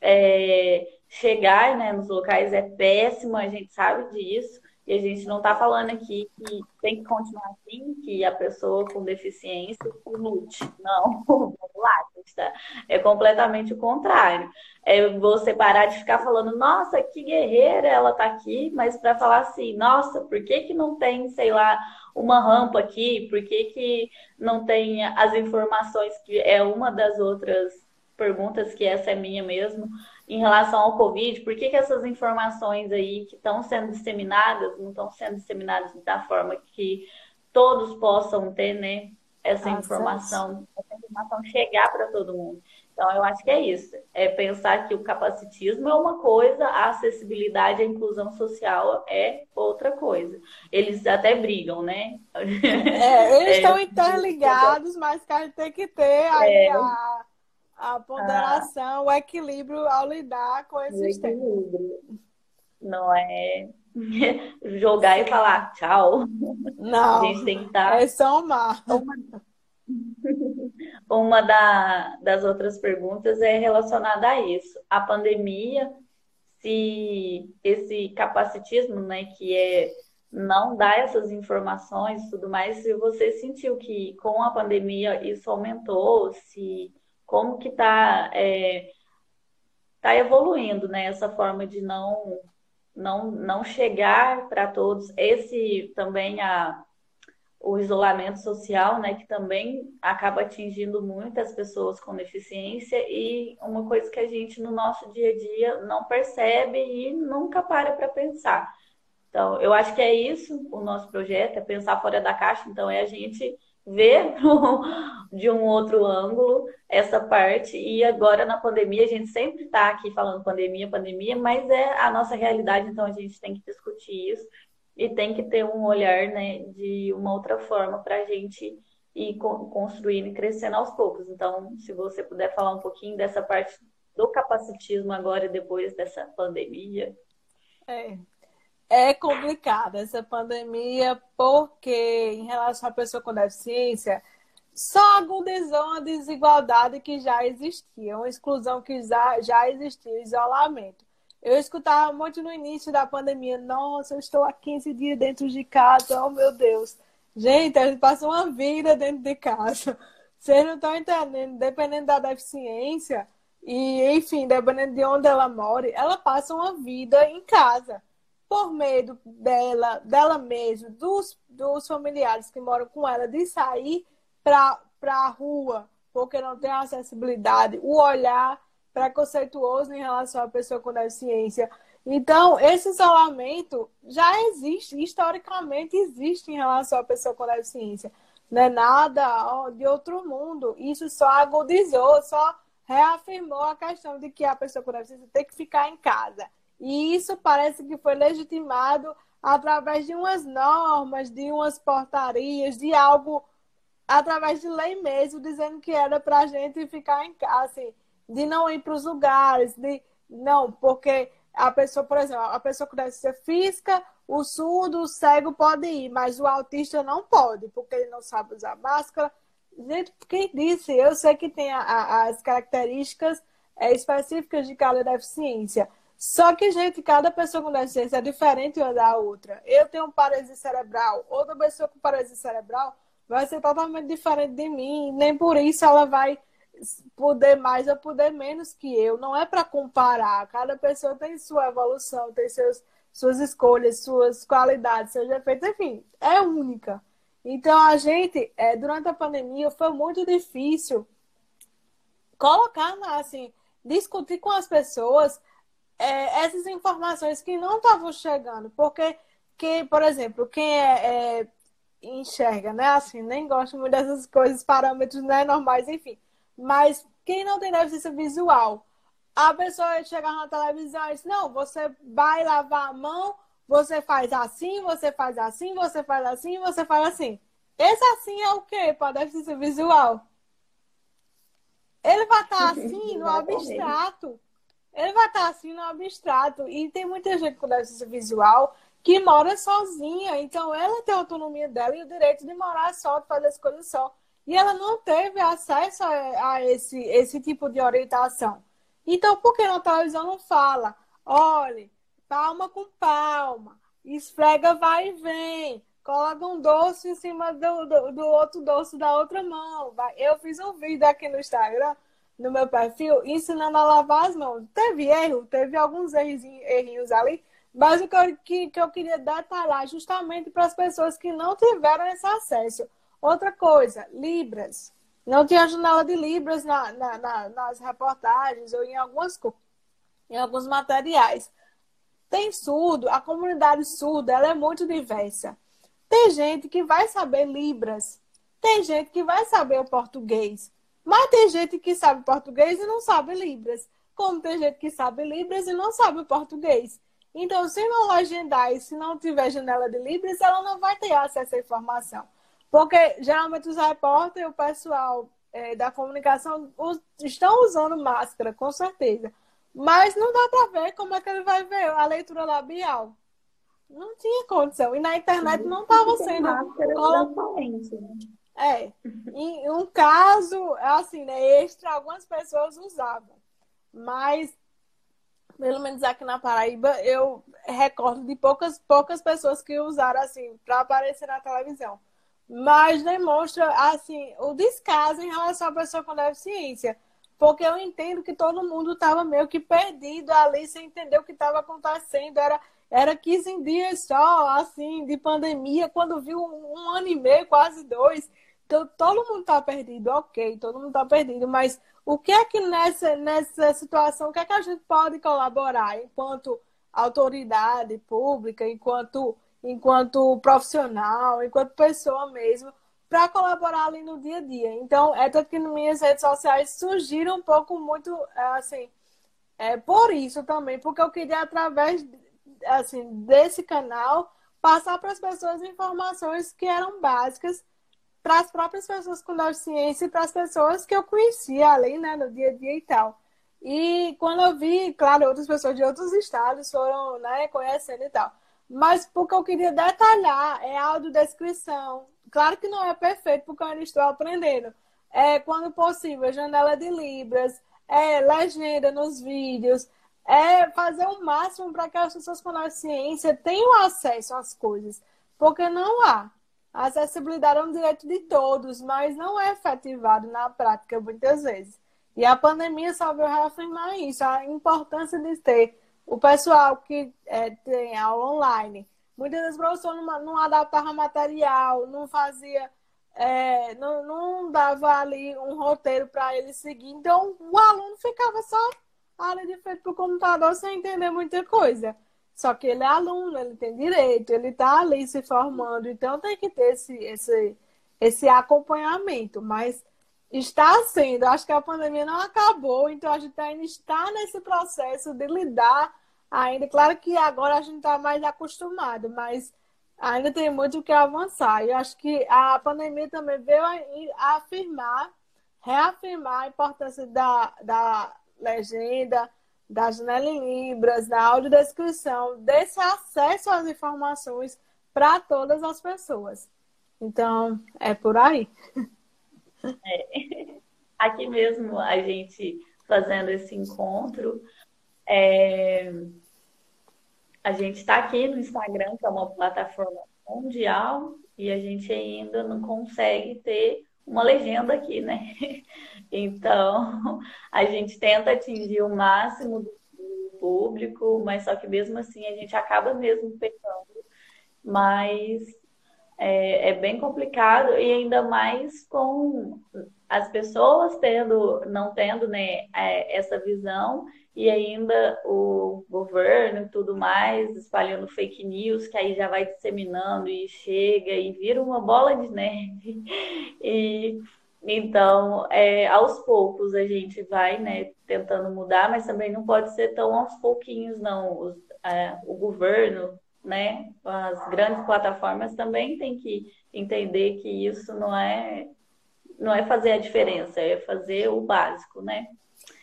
A: É, chegar né, nos locais é péssimo, a gente sabe disso. E a gente não está falando aqui que tem que continuar assim, que a pessoa com deficiência lute. Não, vamos lá, tá... é completamente o contrário. É você parar de ficar falando, nossa, que guerreira ela tá aqui, mas para falar assim, nossa, por que, que não tem, sei lá, uma rampa aqui? Por que, que não tem as informações, que é uma das outras perguntas, que essa é minha mesmo em relação ao Covid, por que, que essas informações aí que estão sendo disseminadas não estão sendo disseminadas da forma que todos possam ter, né, essa informação, essa informação chegar para todo mundo. Então, eu acho que é isso. É pensar que o capacitismo é uma coisa, a acessibilidade, a inclusão social é outra coisa. Eles até brigam, né?
B: É, eles é, estão interligados, mas que a gente tem que ter aí é, a, a ponderação, o equilíbrio ao lidar com esses temas.
A: Não é jogar e falar tchau.
B: Não.
A: A gente tem que estar. Tá
B: é somar.
A: Uma da, das outras perguntas é relacionada a isso. A pandemia, se esse capacitismo, né, que é não dar essas informações e tudo mais, se você sentiu que com a pandemia isso aumentou, se como que está é, tá evoluindo, né, essa forma de não não, não chegar para todos. Esse também a o isolamento social, né, que também acaba atingindo muitas pessoas com deficiência e uma coisa que a gente no nosso dia a dia não percebe e nunca para para pensar. Então, eu acho que é isso o nosso projeto, é pensar fora da caixa, então é a gente ver de um outro ângulo essa parte e agora na pandemia a gente sempre está aqui falando pandemia, pandemia, mas é a nossa realidade, então a gente tem que discutir isso e tem que ter um olhar né, de uma outra forma para a gente ir construindo e crescendo aos poucos. Então, se você puder falar um pouquinho dessa parte do capacitismo agora e depois dessa pandemia.
B: É, é complicada essa pandemia, porque em relação à pessoa com deficiência, só agudizou uma desigualdade que já existia, uma exclusão que já, já existia, isolamento. Eu escutava muito no início da pandemia, nossa, eu estou há 15 dias dentro de casa, oh meu Deus. Gente, a gente passa uma vida dentro de casa. Vocês não estão entendendo, dependendo da deficiência, e enfim, dependendo de onde ela mora, ela passa uma vida em casa. Por medo dela, dela mesma, dos, dos familiares que moram com ela, de sair para a rua, porque não tem acessibilidade, o olhar preconceituoso em relação à pessoa com deficiência. Então, esse isolamento já existe, historicamente existe em relação à pessoa com deficiência. Não é nada de outro mundo. Isso só agudizou, só reafirmou a questão de que a pessoa com deficiência tem que ficar em casa. E isso parece que foi legitimado através de umas normas, de umas portarias, de algo, através de lei mesmo, dizendo que era para a gente ficar em casa. Assim, de não ir para os lugares, de não, porque a pessoa, por exemplo, a pessoa deve ser física, o surdo, o cego pode ir, mas o autista não pode, porque ele não sabe usar máscara. Gente, quem disse? Eu sei que tem a, a, as características é, específicas de cada deficiência. Só que, gente, cada pessoa com deficiência é diferente uma da outra. Eu tenho paralisia cerebral, outra pessoa com paralisia cerebral vai ser totalmente diferente de mim, nem por isso ela vai poder mais ou poder menos que eu. Não é para comparar. Cada pessoa tem sua evolução, tem seus, suas escolhas, suas qualidades, seus defeitos, enfim, é única. Então, a gente, é, durante a pandemia, foi muito difícil colocar, assim, discutir com as pessoas é, essas informações que não estavam chegando. Porque, que, por exemplo, quem é, é, enxerga, né? Assim, nem gosta muito dessas coisas, parâmetros né, normais, enfim. Mas quem não tem deficiência visual, a pessoa chegar na televisão e diz, não, você vai lavar a mão, você faz assim, você faz assim, você faz assim, você faz assim. Esse assim é o quê para deficiência visual? Ele vai estar tá assim no abstrato. Ele vai estar assim no abstrato. E tem muita gente com deficiência visual que mora sozinha. Então ela tem a autonomia dela e o direito de morar só, de fazer as coisas só. E ela não teve acesso a, a esse, esse tipo de orientação. Então, por que na televisão não fala? Olhe, palma com palma, esfrega, vai e vem, coloca um doce em cima do, do, do outro doce da outra mão. Vai. Eu fiz um vídeo aqui no Instagram, no meu perfil, ensinando a lavar as mãos. Teve erro, teve alguns errinhos ali, mas o que eu, que, que eu queria detalhar justamente para as pessoas que não tiveram esse acesso. Outra coisa, Libras. Não tinha janela de Libras na, na, na, nas reportagens ou em, algumas, em alguns materiais. Tem surdo, a comunidade surda ela é muito diversa. Tem gente que vai saber Libras. tem gente que vai saber o português, mas tem gente que sabe português e não sabe Libras. Como tem gente que sabe Libras e não sabe português. Então, se não legendar e se não tiver janela de Libras, ela não vai ter acesso à informação. Porque geralmente os repórteres, o pessoal é, da comunicação os, estão usando máscara, com certeza. Mas não dá para ver como é que ele vai ver a leitura labial. Não tinha condição. E na internet não estava sendo.
A: Máscara transparente, né?
B: É. Em um caso, assim, né, extra, algumas pessoas usavam. Mas, pelo menos aqui na Paraíba, eu recordo de poucas, poucas pessoas que usaram, assim, para aparecer na televisão. Mas demonstra, assim, o descaso em relação à pessoa com deficiência. Porque eu entendo que todo mundo estava meio que perdido ali, sem entender o que estava acontecendo. Era, era 15 dias só, assim, de pandemia, quando viu um, um ano e meio, quase dois. Então, todo mundo está perdido, ok, todo mundo está perdido, mas o que é que nessa, nessa situação, o que é que a gente pode colaborar enquanto autoridade pública, enquanto, enquanto profissional, enquanto pessoa mesmo, para colaborar ali no dia a dia. Então, é tanto que nas minhas redes sociais surgiram um pouco muito, assim, é, por isso também, porque eu queria, através assim, desse canal, passar para as pessoas informações que eram básicas para as próprias pessoas com deficiência e para as pessoas que eu conhecia ali, né, no dia a dia e tal. E quando eu vi, claro, outras pessoas de outros estados foram, né, conhecendo e tal. Mas porque eu queria detalhar, é audiodescrição. Claro que não é perfeito, porque eu ainda estou aprendendo. É, quando possível, janela de libras, é, legenda nos vídeos, é fazer o máximo para que as pessoas com deficiência tenham acesso às coisas. Porque não há. A acessibilidade é um direito de todos, mas não é efetivado na prática muitas vezes. E a pandemia só veio reafirmar isso, a importância de ter o pessoal que é, tem aula online. Muitas vezes o professor não, não adaptava material, não fazia, é, não, não dava ali um roteiro para ele seguir. Então o aluno ficava só ali de frente para o computador sem entender muita coisa. Só que ele é aluno, ele tem direito, ele está ali se formando, então tem que ter esse, esse, esse acompanhamento. Mas está sendo, acho que a pandemia não acabou, então a gente ainda está nesse processo de lidar ainda. Claro que agora a gente está mais acostumado, mas ainda tem muito o que avançar. E acho que a pandemia também veio a afirmar, reafirmar a importância da, da legenda, da janela em Libras, da audiodescrição, desse acesso às informações para todas as pessoas. Então, é por aí.
A: É. Aqui mesmo, a gente fazendo esse encontro, é... a gente está aqui no Instagram, que é uma plataforma mundial, e a gente ainda não consegue ter uma legenda aqui, né? Então, a gente tenta atingir o máximo do público, mas só que mesmo assim a gente acaba mesmo pecando. Mas é, é, bem complicado e ainda mais com as pessoas tendo, não tendo né, é, essa visão e ainda o governo e tudo mais espalhando fake news que aí já vai disseminando e chega e vira uma bola de neve e então, é, aos poucos a gente vai né, tentando mudar, mas também não pode ser tão aos pouquinhos, não. É, o governo, né, as grandes plataformas também tem que entender que isso não é, não é fazer a diferença, é fazer o básico, né?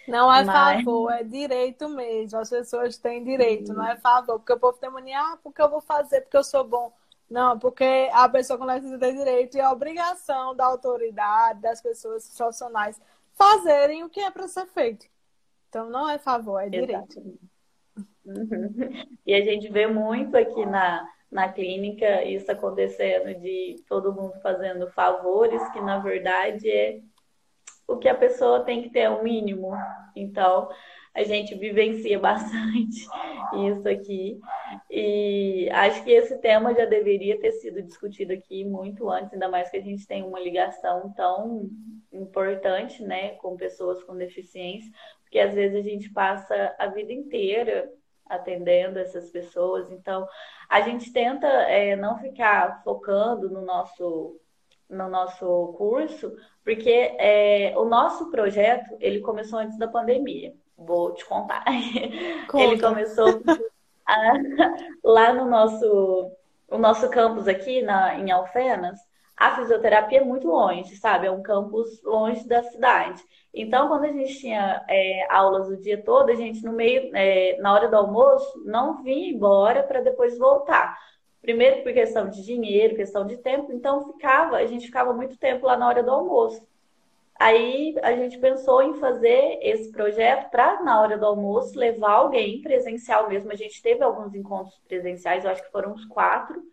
B: Não é mas... favor, é direito mesmo. As pessoas têm direito, não é favor. Porque o povo tem mania, ah, porque eu vou fazer, porque eu sou bom. Não, porque a pessoa com deficiência tem direito e a obrigação da autoridade, das pessoas profissionais, fazerem o que é para ser feito. Então, não é favor, é direito.
A: Uhum. E a gente vê muito aqui na, na clínica isso acontecendo de todo mundo fazendo favores, que na verdade é o que a pessoa tem que ter, o mínimo. Então, a gente vivencia bastante isso aqui. E acho que esse tema já deveria ter sido discutido aqui muito antes, ainda mais que a gente tem uma ligação tão importante, né, com pessoas com deficiência, porque às vezes a gente passa a vida inteira atendendo essas pessoas. Então, a gente tenta é, não ficar focando no nosso no nosso curso, porque é, o nosso projeto ele começou antes da pandemia. Vou te contar. Conta. Ele começou a, lá no nosso, o nosso campus aqui na, em Alfenas. A fisioterapia é muito longe, sabe? É um campus longe da cidade. Então, quando a gente tinha é, aulas o dia todo, a gente no meio, é, na hora do almoço, não vinha embora para depois voltar. Primeiro por questão de dinheiro, questão de tempo, então ficava, a gente ficava muito tempo lá na hora do almoço. Aí a gente pensou em fazer esse projeto para, na hora do almoço, levar alguém presencial mesmo. A gente teve alguns encontros presenciais, eu acho que foram uns quatro.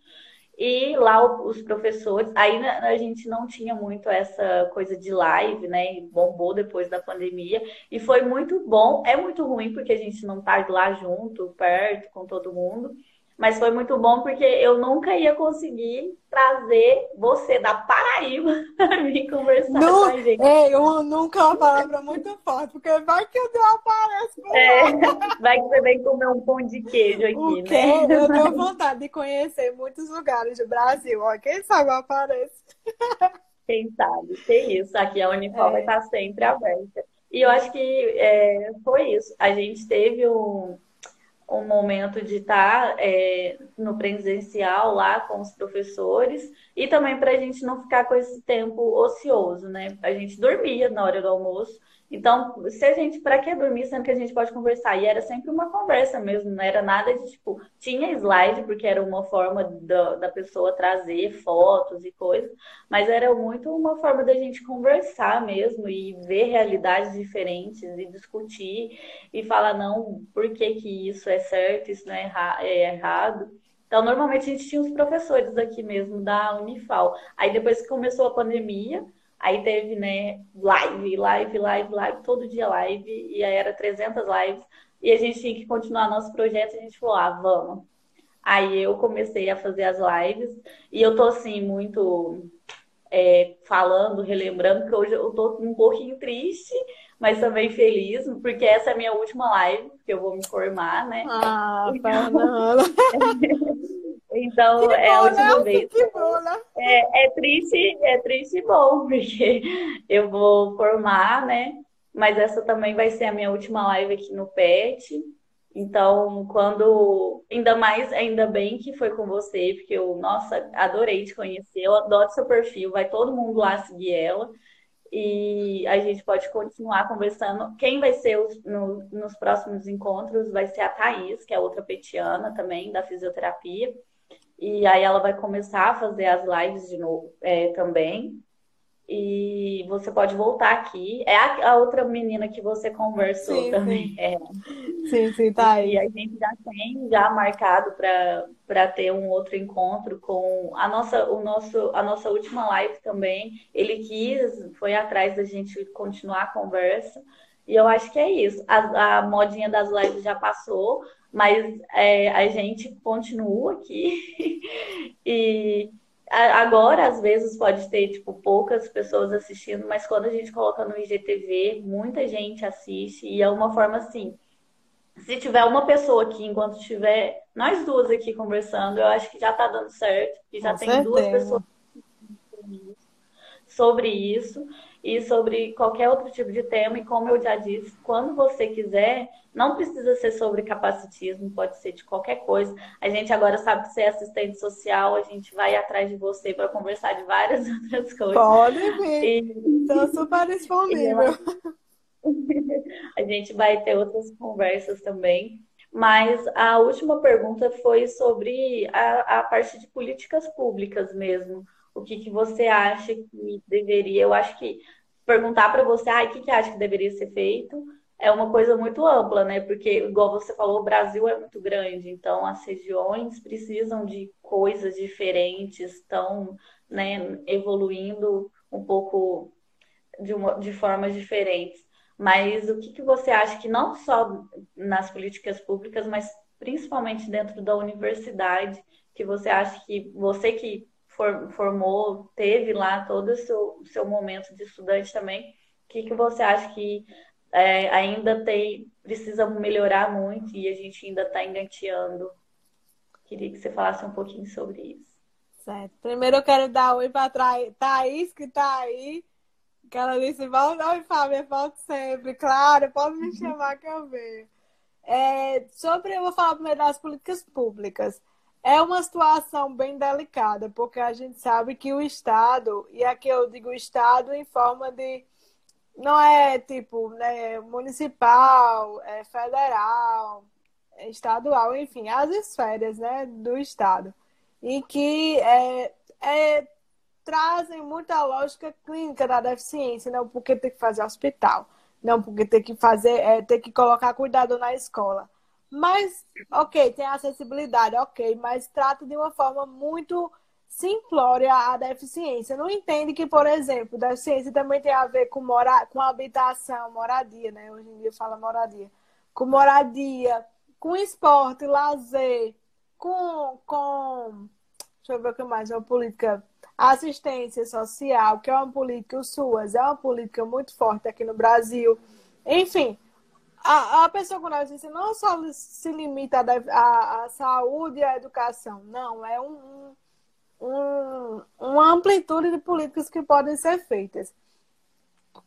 A: E lá os professores, aí a gente não tinha muito essa coisa de live, né? Bombou depois da pandemia. E foi muito bom. É muito ruim porque a gente não tá lá junto, perto, com todo mundo. Mas foi muito bom porque eu nunca ia conseguir trazer você da Paraíba para vir conversar não, com a gente.
B: É, eu nunca é uma palavra muito forte, porque vai que eu apareço.
A: É, vai que você vem comer um pão de queijo aqui, o quê?
B: né? Eu tenho vontade de conhecer muitos lugares do Brasil. Ó, quem sabe eu apareço.
A: Quem sabe? Que isso. Aqui a Unifal é. vai estar sempre aberta. E eu acho que é, foi isso. A gente teve um um momento de estar é, no presencial lá com os professores e também para a gente não ficar com esse tempo ocioso, né? A gente dormia na hora do almoço, então, se a gente, para que dormir, sendo que a gente pode conversar? E era sempre uma conversa mesmo, não era nada de tipo, tinha slide, porque era uma forma da, da pessoa trazer fotos e coisas, mas era muito uma forma da gente conversar mesmo e ver realidades diferentes e discutir e falar, não, por que, que isso é certo, isso não é, erra é errado. Então, normalmente a gente tinha os professores aqui mesmo da Unifal. Aí depois que começou a pandemia, Aí teve, né, live, live, live, live, todo dia live, e aí era 300 lives, e a gente tinha que continuar nosso projeto, a gente falou, ah, vamos. Aí eu comecei a fazer as lives, e eu tô, assim, muito é, falando, relembrando, que hoje eu tô um pouquinho triste, mas também feliz, porque essa é a minha última live, que eu vou me formar, né?
B: Ah, Fernanda!
A: Então, é a última né? vez. Que bom, né? é, é triste, é triste e bom, porque eu vou formar, né? Mas essa também vai ser a minha última live aqui no PET. Então, quando. Ainda mais, ainda bem que foi com você, porque eu, nossa, adorei te conhecer. Eu adoro seu perfil, vai todo mundo lá seguir ela. E a gente pode continuar conversando. Quem vai ser os, no, nos próximos encontros vai ser a Thaís, que é outra petiana também, da fisioterapia. E aí ela vai começar a fazer as lives de novo é, também. E você pode voltar aqui. É a, a outra menina que você conversou sim, também. Sim. É.
B: sim, sim, tá aí.
A: E a gente já tem já marcado para ter um outro encontro com a nossa, o nosso, a nossa última live também. Ele quis, foi atrás da gente continuar a conversa. E eu acho que é isso. A, a modinha das lives já passou, mas é, a gente continua aqui. e agora, às vezes, pode ter tipo, poucas pessoas assistindo, mas quando a gente coloca no IGTV, muita gente assiste. E é uma forma assim. Se tiver uma pessoa aqui, enquanto tiver nós duas aqui conversando, eu acho que já está dando certo. E já Com tem certeza. duas pessoas sobre isso e sobre qualquer outro tipo de tema. E como eu já disse, quando você quiser, não precisa ser sobre capacitismo, pode ser de qualquer coisa. A gente agora sabe que você é assistente social, a gente vai atrás de você para conversar de várias outras coisas.
B: Pode vir. Estou super disponível.
A: a gente vai ter outras conversas também. Mas a última pergunta foi sobre a, a parte de políticas públicas mesmo o que, que você acha que deveria. Eu acho que perguntar para você, ah, o que, que acha que deveria ser feito, é uma coisa muito ampla, né? Porque, igual você falou, o Brasil é muito grande, então as regiões precisam de coisas diferentes, estão né, evoluindo um pouco de, uma, de formas diferentes. Mas o que, que você acha que não só nas políticas públicas, mas principalmente dentro da universidade, que você acha que você que formou, teve lá todo o seu, seu momento de estudante também. O que, que você acha que é, ainda tem, precisa melhorar muito e a gente ainda está engateando? Queria que você falasse um pouquinho sobre isso.
B: Certo. Primeiro eu quero dar oi para Thaís, que está aí. Que ela disse, volta, oi Fábio, volto sempre. Claro, pode me chamar que eu venho. É, sobre, eu vou falar primeiro das políticas públicas. É uma situação bem delicada, porque a gente sabe que o Estado, e aqui eu digo Estado em forma de. Não é tipo né, municipal, é federal, é estadual, enfim, as esferas né, do Estado. E que é, é, trazem muita lógica clínica da deficiência, não porque tem que fazer hospital, não porque tem que fazer, é, tem que colocar cuidado na escola mas, ok, tem acessibilidade, ok, mas trata de uma forma muito simplória a deficiência. Não entende que, por exemplo, deficiência também tem a ver com, mora... com habitação, moradia, né? Hoje em dia fala moradia. Com moradia, com esporte, lazer, com, com deixa eu ver o que mais, uma política assistência social, que é uma política, o SUAS é uma política muito forte aqui no Brasil. Enfim, a, a pessoa com deficiência não só se limita à saúde e à educação, não, é um, um, uma amplitude de políticas que podem ser feitas.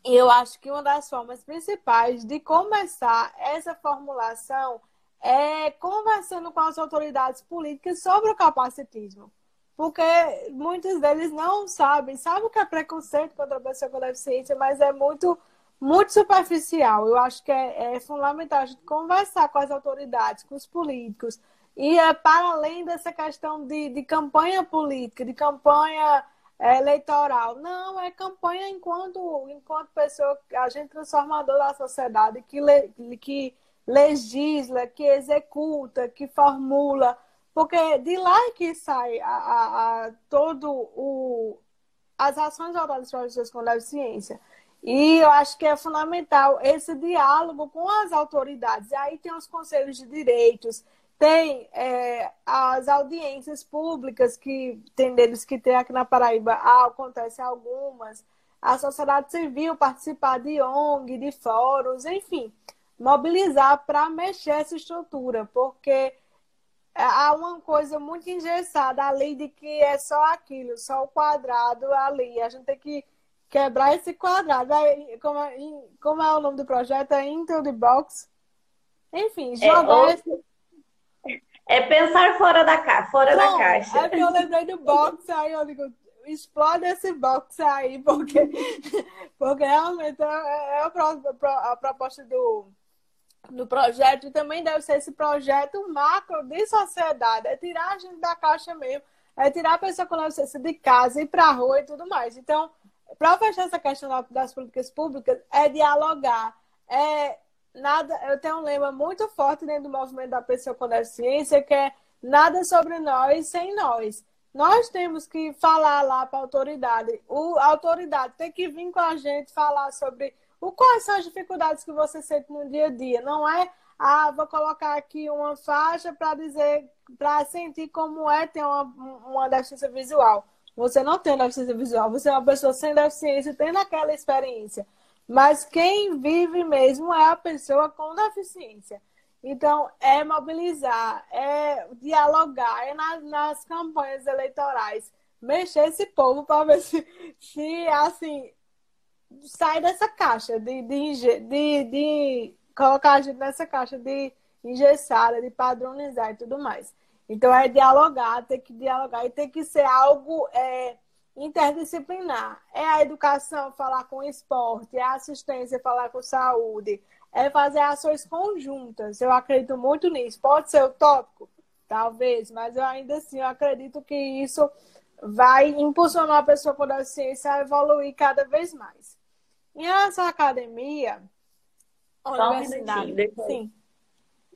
B: E eu acho que uma das formas principais de começar essa formulação é conversando com as autoridades políticas sobre o capacitismo. Porque muitos deles não sabem, sabem o que é preconceito contra a pessoa com deficiência, mas é muito muito superficial. Eu acho que é, é, fundamental a gente conversar com as autoridades, com os políticos, e é para além dessa questão de, de campanha política, de campanha é, eleitoral. Não, é campanha enquanto, enquanto pessoa, agente transformador da sociedade, que, le, que legisla, que executa, que formula. Porque de lá é que sai a, a, a todo o, as ações voltadas para as pessoas com deficiência. E eu acho que é fundamental esse diálogo com as autoridades. E aí tem os conselhos de direitos, tem é, as audiências públicas que tem deles que tem aqui na Paraíba, ah, acontece algumas, a sociedade civil participar de ONG, de fóruns, enfim, mobilizar para mexer essa estrutura, porque há uma coisa muito engessada ali de que é só aquilo, só o quadrado ali. A gente tem que quebrar esse quadrado. Como é, como é o nome do projeto? É Into the Box. Enfim, é, jogar é, esse...
A: é pensar fora da, ca... fora Não, da caixa.
B: É que eu lembrei do box, aí eu digo, explode esse box aí, porque, porque realmente é, é a, a proposta do, do projeto e também deve ser esse projeto macro de sociedade, é tirar a gente da caixa mesmo, é tirar a pessoa com deficiência de casa, ir para a rua e tudo mais. Então, para fechar essa questão das políticas públicas, é dialogar. É nada, eu tenho um lema muito forte dentro do movimento da pessoa com deficiência, que é nada sobre nós sem nós. Nós temos que falar lá para a autoridade. O, a autoridade tem que vir com a gente falar sobre o, quais são as dificuldades que você sente no dia a dia. Não é, ah, vou colocar aqui uma faixa para dizer, para sentir como é ter uma, uma deficiência visual. Você não tem deficiência visual, você é uma pessoa sem deficiência, tendo aquela experiência. Mas quem vive mesmo é a pessoa com deficiência. Então, é mobilizar, é dialogar, é nas, nas campanhas eleitorais, mexer esse povo para ver se, se, assim, sai dessa caixa de, de, de, de colocar a gente nessa caixa de engessada, de padronizar e tudo mais. Então é dialogar, tem que dialogar e tem que ser algo é, interdisciplinar. É a educação falar com o esporte, é a assistência falar com saúde, é fazer ações conjuntas. Eu acredito muito nisso. Pode ser utópico? Talvez, mas eu ainda assim eu acredito que isso vai impulsionar a pessoa com deficiência a evoluir cada vez mais. Em relação à academia,
A: Só universidade, um sim.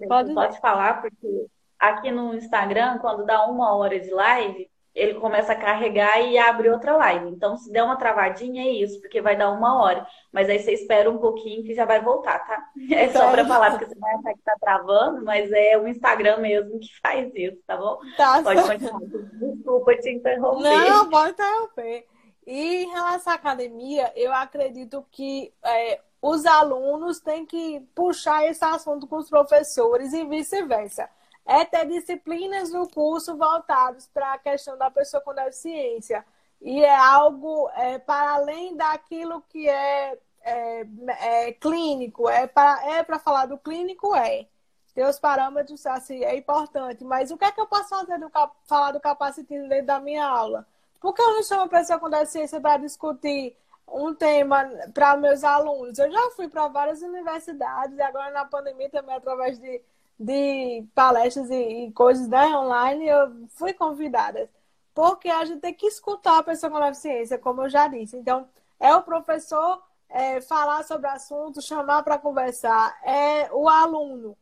A: Pode, pode falar, porque aqui no Instagram, quando dá uma hora de live, ele começa a carregar e abre outra live. Então, se der uma travadinha, é isso, porque vai dar uma hora. Mas aí você espera um pouquinho que já vai voltar, tá? É só para falar, porque você vai achar que tá travando, mas é o Instagram mesmo que faz isso, tá bom? Tá, pode continuar. Desculpa te interromper.
B: Não, pode interromper. E em relação à academia, eu acredito que é, os alunos têm que puxar esse assunto com os professores e vice-versa é ter disciplinas no curso voltadas para a questão da pessoa com deficiência. E é algo é, para além daquilo que é, é, é clínico, é para é falar do clínico, é. Ter os parâmetros assim, é importante. Mas o que é que eu posso fazer do, falar do capacitismo dentro da minha aula? Por que eu não chamo a pessoa com deficiência para discutir um tema para meus alunos? Eu já fui para várias universidades, agora na pandemia também, através de, de palestras e, e coisas né, online, eu fui convidada. Porque a gente tem que escutar a pessoa com deficiência, como eu já disse. Então, é o professor é, falar sobre assunto, chamar para conversar, é o aluno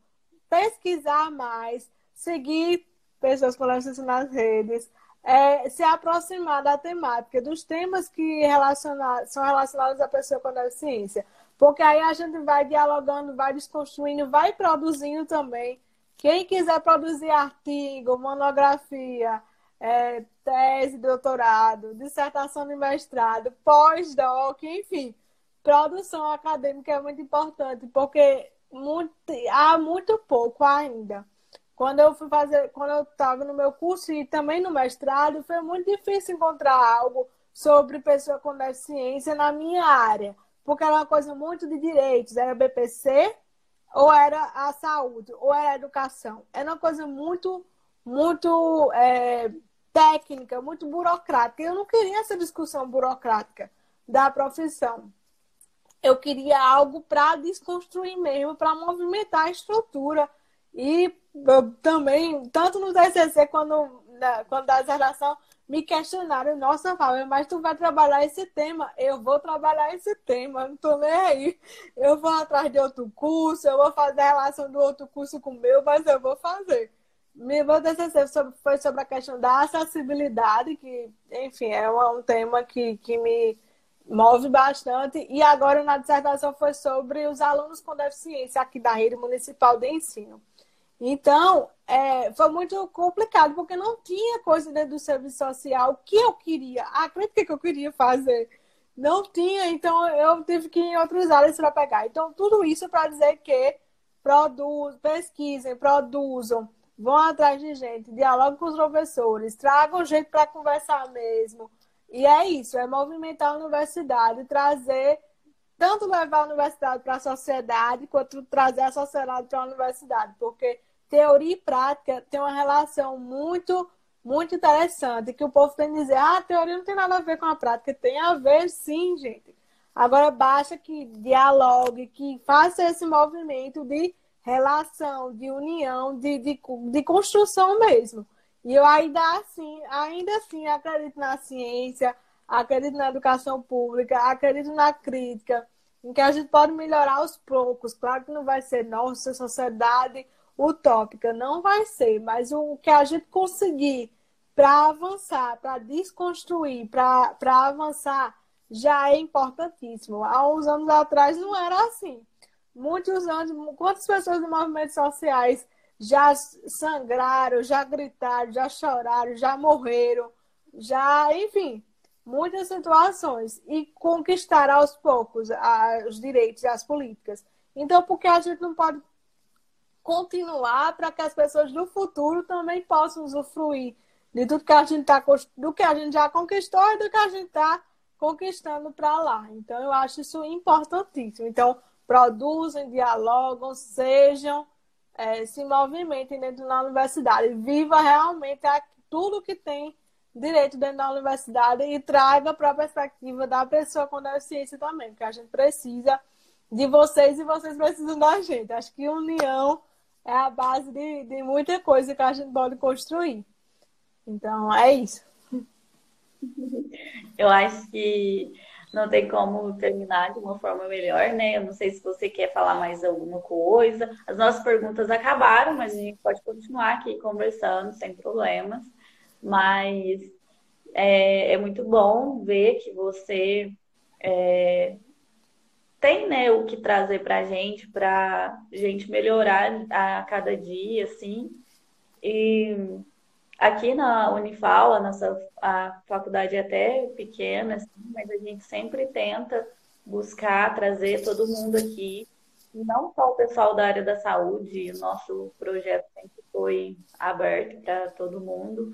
B: pesquisar mais, seguir pessoas com deficiência nas redes, é, se aproximar da temática, dos temas que são relacionados à pessoa com deficiência. Porque aí a gente vai dialogando, vai desconstruindo, vai produzindo também. Quem quiser produzir artigo, monografia, é, tese, doutorado, dissertação de mestrado, pós-doc, enfim, produção acadêmica é muito importante, porque muito, há muito pouco ainda quando eu fui fazer, quando eu estava no meu curso e também no mestrado, foi muito difícil encontrar algo sobre pessoa com deficiência na minha área, porque era uma coisa muito de direitos, era BPC ou era a saúde ou era a educação, era uma coisa muito, muito é, técnica, muito burocrática. Eu não queria essa discussão burocrática da profissão. Eu queria algo para desconstruir mesmo, para movimentar a estrutura e também, tanto no TCC quanto, na, quando da dissertação, me questionaram, nossa, Fábio, mas tu vai trabalhar esse tema? Eu vou trabalhar esse tema, não tô nem aí. Eu vou atrás de outro curso, eu vou fazer a relação do outro curso com o meu, mas eu vou fazer. Meu TCC foi sobre a questão da acessibilidade, que, enfim, é um tema que, que me move bastante. E agora na dissertação foi sobre os alunos com deficiência aqui da rede municipal de ensino. Então, é, foi muito complicado, porque não tinha coisa dentro do serviço social que eu queria, a que eu queria fazer. Não tinha, então eu tive que ir em outras áreas para pegar. Então, tudo isso para dizer que produz, pesquisem, produzam, vão atrás de gente, dialogam com os professores, tragam gente para conversar mesmo. E é isso, é movimentar a universidade, trazer, tanto levar a universidade para a sociedade, quanto trazer a sociedade para a universidade, porque teoria e prática tem uma relação muito, muito interessante, que o povo tem que dizer, ah, a teoria não tem nada a ver com a prática. Tem a ver sim, gente. Agora basta que dialogue, que faça esse movimento de relação, de união, de, de, de construção mesmo. E eu ainda assim, ainda assim acredito na ciência, acredito na educação pública, acredito na crítica, em que a gente pode melhorar aos poucos. Claro que não vai ser nossa sociedade utópica, não vai ser, mas o que a gente conseguir para avançar, para desconstruir, para avançar, já é importantíssimo. Há uns anos atrás não era assim. Muitos anos, quantas pessoas de movimentos sociais já sangraram, já gritaram, já choraram, já morreram, já, enfim, muitas situações e conquistar aos poucos os direitos e as políticas. Então, por que a gente não pode continuar para que as pessoas do futuro também possam usufruir de tudo que a gente tá, do que a gente já conquistou e do que a gente está conquistando para lá. Então, eu acho isso importantíssimo. Então, produzem, dialogam, sejam, é, se movimentem dentro da universidade. Viva realmente tudo que tem direito dentro da universidade e traga para a perspectiva da pessoa com deficiência também, porque a gente precisa de vocês e vocês precisam da gente. Acho que união é a base de, de muita coisa que a gente pode construir. Então, é isso.
A: Eu acho que não tem como terminar de uma forma melhor, né? Eu não sei se você quer falar mais alguma coisa. As nossas perguntas acabaram, mas a gente pode continuar aqui conversando sem problemas. Mas é, é muito bom ver que você é, tem né, o que trazer para a gente, para gente melhorar a cada dia, assim. E aqui na Unifal, a nossa a faculdade é até pequena, assim, mas a gente sempre tenta buscar trazer todo mundo aqui não só o pessoal da área da saúde, o nosso projeto sempre foi aberto para todo mundo,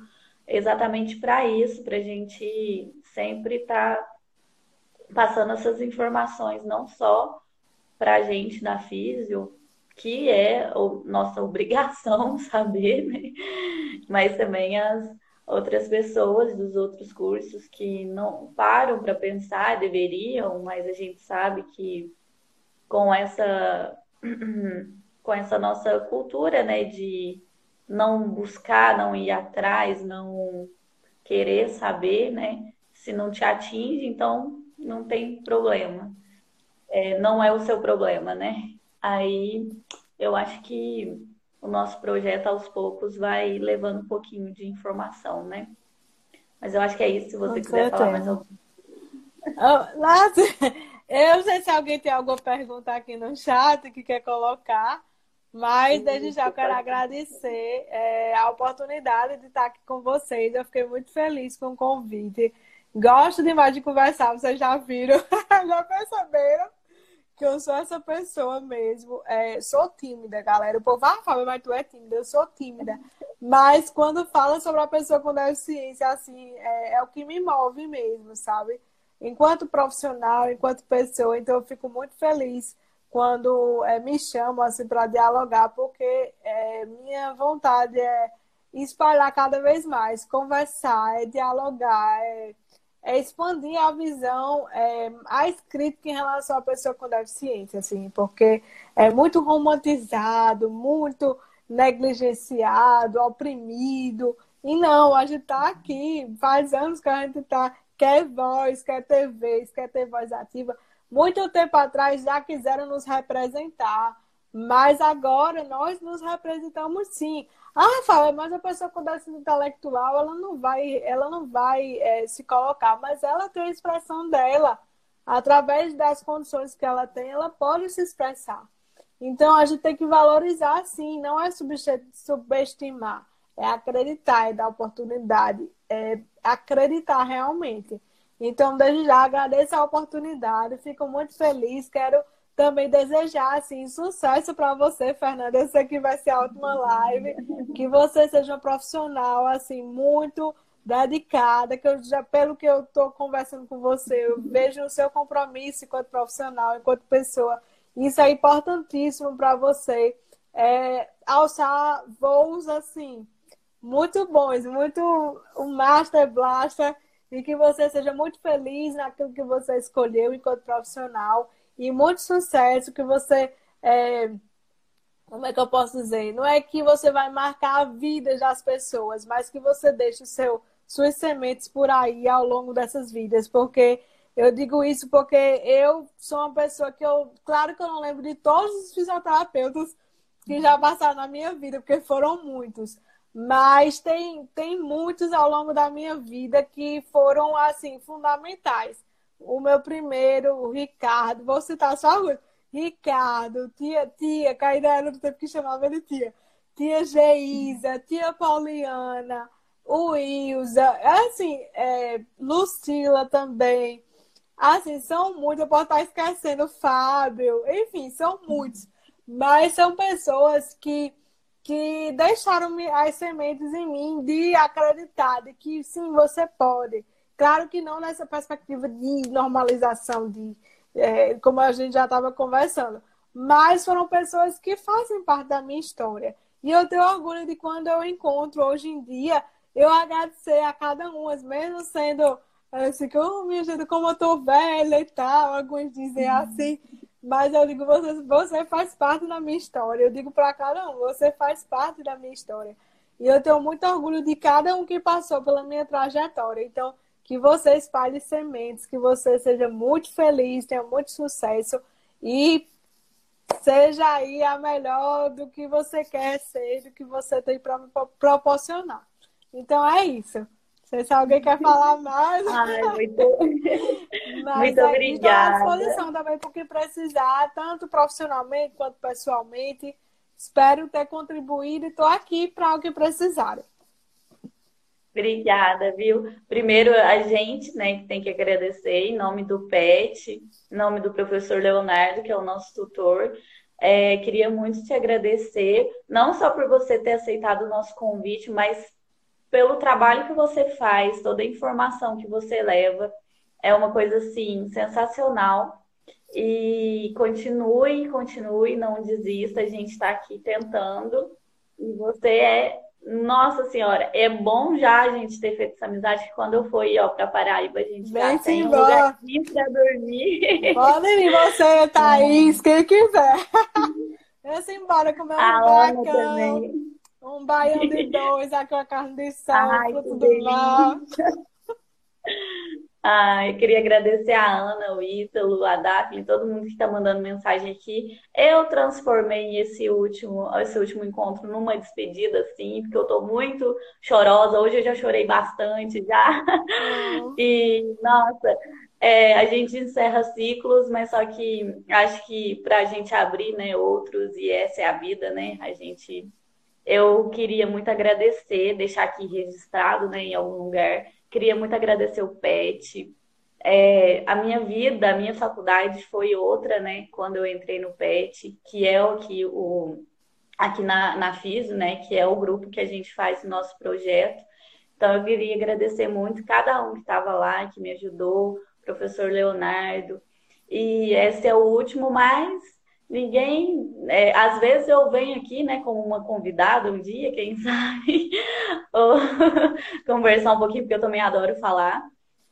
A: exatamente para isso, para a gente sempre estar tá passando essas informações, não só para a gente da Físio, que é nossa obrigação saber, né? mas também as outras pessoas dos outros cursos que não param para pensar, deveriam, mas a gente sabe que com essa com essa nossa cultura, né, de não buscar, não ir atrás, não querer saber, né, se não te atinge, então não tem problema. É, não é o seu problema, né? Aí eu acho que o nosso projeto aos poucos vai levando um pouquinho de informação, né? Mas eu acho que é isso. Se você Com quiser certeza. falar mais alguma
B: oh, eu não sei se alguém tem alguma pergunta aqui no chat que quer colocar, mas desde já eu quero agradecer é, a oportunidade de estar aqui com vocês. Eu fiquei muito feliz com o convite. Gosto demais de conversar, vocês já viram, já perceberam que eu sou essa pessoa mesmo. É, sou tímida, galera. O povo, ah, Fábio, mas tu é tímida. Eu sou tímida. Mas quando fala sobre a pessoa com deficiência, assim, é, é o que me move mesmo, sabe? Enquanto profissional, enquanto pessoa. Então, eu fico muito feliz quando é, me chamam, assim, para dialogar, porque é, minha vontade é espalhar cada vez mais, conversar, é dialogar, é é expandir a visão, é, a crítica em relação à pessoa com deficiência, assim, porque é muito romantizado, muito negligenciado, oprimido. E não, a gente está aqui, faz anos que a gente está, quer voz, quer ter vez, quer ter voz ativa. Muito tempo atrás já quiseram nos representar, mas agora nós nos representamos sim. Ah, fala, mas a pessoa com déficit intelectual, ela não vai, ela não vai é, se colocar, mas ela tem a expressão dela. Através das condições que ela tem, ela pode se expressar. Então, a gente tem que valorizar, sim, não é subestimar, é acreditar, é dar oportunidade, é acreditar realmente. Então, desde já, agradeço a oportunidade, fico muito feliz, quero também desejar assim sucesso para você, Fernanda. Eu sei que vai ser a última live, que você seja uma profissional assim muito dedicada, que eu já pelo que eu estou conversando com você, eu vejo o seu compromisso enquanto profissional, enquanto pessoa. Isso é importantíssimo para você. É, alçar voos assim muito bons, muito um master blaster e que você seja muito feliz naquilo que você escolheu enquanto profissional e muito sucesso que você. É, como é que eu posso dizer? Não é que você vai marcar a vida das pessoas, mas que você deixe seu, suas sementes por aí ao longo dessas vidas, porque eu digo isso porque eu sou uma pessoa que eu, claro que eu não lembro de todos os fisioterapeutas que já passaram na minha vida, porque foram muitos. Mas tem, tem muitos ao longo da minha vida que foram, assim, fundamentais o meu primeiro, o Ricardo, vou citar só o Ricardo, tia, tia, Caída era do tempo que chamava ele tia, tia Geisa, tia Pauliana, o Ilza, assim, é, Lucila também. Assim, são muitos, eu posso estar esquecendo, Fábio, enfim, são muitos. Mas são pessoas que, que deixaram as sementes em mim de acreditar de que sim, você pode Claro que não nessa perspectiva de normalização, de é, como a gente já estava conversando, mas foram pessoas que fazem parte da minha história. E eu tenho orgulho de quando eu encontro hoje em dia, eu agradecer a cada um, mesmo sendo assim, que, oh, minha gente, como eu tô velha e tal, alguns dizem uhum. assim, mas eu digo, você, você faz parte da minha história. Eu digo para cada um, você faz parte da minha história. E eu tenho muito orgulho de cada um que passou pela minha trajetória. Então, que você espalhe sementes, que você seja muito feliz, tenha muito sucesso e seja aí a melhor do que você quer ser, do que você tem para proporcionar. Então é isso. Não sei se alguém quer falar mais.
A: Ai, muito, Mas muito obrigada.
B: Estou à disposição também para o que precisar, tanto profissionalmente quanto pessoalmente. Espero ter contribuído e estou aqui para o que precisarem.
A: Obrigada, viu? Primeiro, a gente, né, que tem que agradecer em nome do PET, em nome do professor Leonardo, que é o nosso tutor. É, queria muito te agradecer, não só por você ter aceitado o nosso convite, mas pelo trabalho que você faz, toda a informação que você leva. É uma coisa assim sensacional. E continue, continue, não desista. A gente está aqui tentando. E você é nossa senhora, é bom já a gente ter feito essa amizade que quando eu fui ó para Paraíba a gente Vem tá sem um lugarzinho para dormir.
B: Pode vir você, Thaís, quem quiser. Vem embora comer um bacão, um baião de dois, aqui com a carne de sal, Ai, fruto do mar.
A: Ah, eu queria agradecer a Ana, o Ítalo, a Daphne, todo mundo que está mandando mensagem aqui. Eu transformei esse último, esse último encontro numa despedida, assim, porque eu estou muito chorosa. Hoje eu já chorei bastante, já. Uhum. E, nossa, é, a gente encerra ciclos, mas só que acho que para a gente abrir né, outros, e essa é a vida, né? A gente. Eu queria muito agradecer, deixar aqui registrado né, em algum lugar Queria muito agradecer o PET. É, a minha vida, a minha faculdade foi outra, né? Quando eu entrei no PET, que é o que o aqui na, na FISO, né? Que é o grupo que a gente faz o nosso projeto. Então eu queria agradecer muito cada um que estava lá, que me ajudou, professor Leonardo. E esse é o último, mas ninguém. É, às vezes eu venho aqui, né, como uma convidada um dia, quem sabe, ou conversar um pouquinho, porque eu também adoro falar.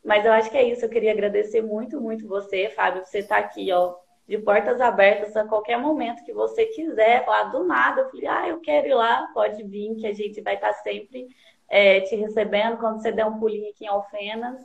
A: Mas eu acho que é isso. Eu queria agradecer muito, muito você, Fábio, você estar tá aqui, ó, de portas abertas a qualquer momento que você quiser, lá do nada. Eu falei, ah, eu quero ir lá, pode vir, que a gente vai estar tá sempre é, te recebendo. Quando você der um pulinho aqui em Alfenas,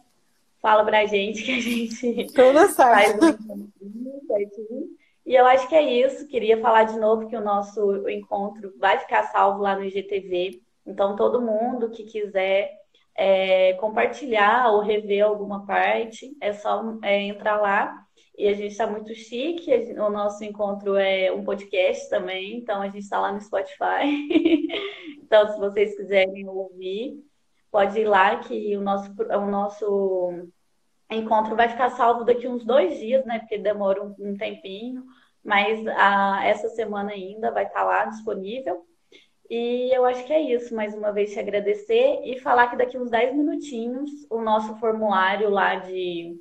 A: fala pra gente que a gente
B: Tudo certo. faz
A: um certinho. E eu acho que é isso. Queria falar de novo que o nosso encontro vai ficar salvo lá no IGTV. Então, todo mundo que quiser é, compartilhar ou rever alguma parte, é só é, entrar lá. E a gente está muito chique. O nosso encontro é um podcast também, então a gente está lá no Spotify. então, se vocês quiserem ouvir, pode ir lá que o nosso, o nosso encontro vai ficar salvo daqui uns dois dias, né? Porque demora um, um tempinho, mas a, ah, essa semana ainda vai estar lá disponível. E eu acho que é isso. Mais uma vez te agradecer e falar que daqui uns 10 minutinhos o nosso formulário lá de,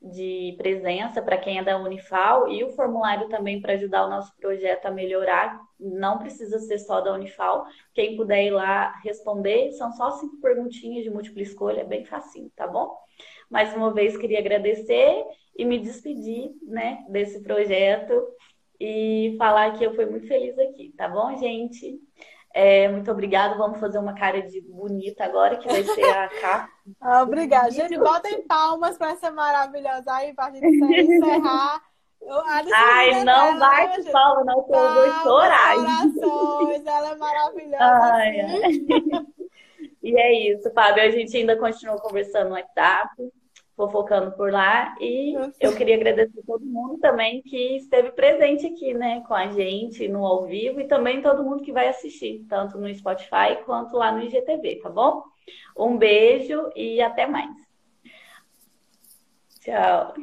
A: de presença para quem é da Unifal e o formulário também para ajudar o nosso projeto a melhorar. Não precisa ser só da Unifal. Quem puder ir lá responder, são só cinco perguntinhas de múltipla escolha, é bem facinho, tá bom? Mais uma vez queria agradecer e me despedir, né, desse projeto e falar que eu fui muito feliz aqui, tá bom, gente? É, muito obrigada. Vamos fazer uma cara de bonita agora, que vai ser a capa.
B: Ah, obrigada. Gente, botem palmas para essa maravilhosa aí, para a gente encerrar.
A: Ai, não bate né, palma, não, que eu vou chorar.
B: Corações, ela é maravilhosa. Ai, assim.
A: E é isso, Fábio. A gente ainda continua conversando no WhatsApp, fofocando por lá. E eu queria agradecer todo mundo também que esteve presente aqui, né, com a gente no ao vivo e também todo mundo que vai assistir, tanto no Spotify quanto lá no IGTV, tá bom? Um beijo e até mais. Tchau.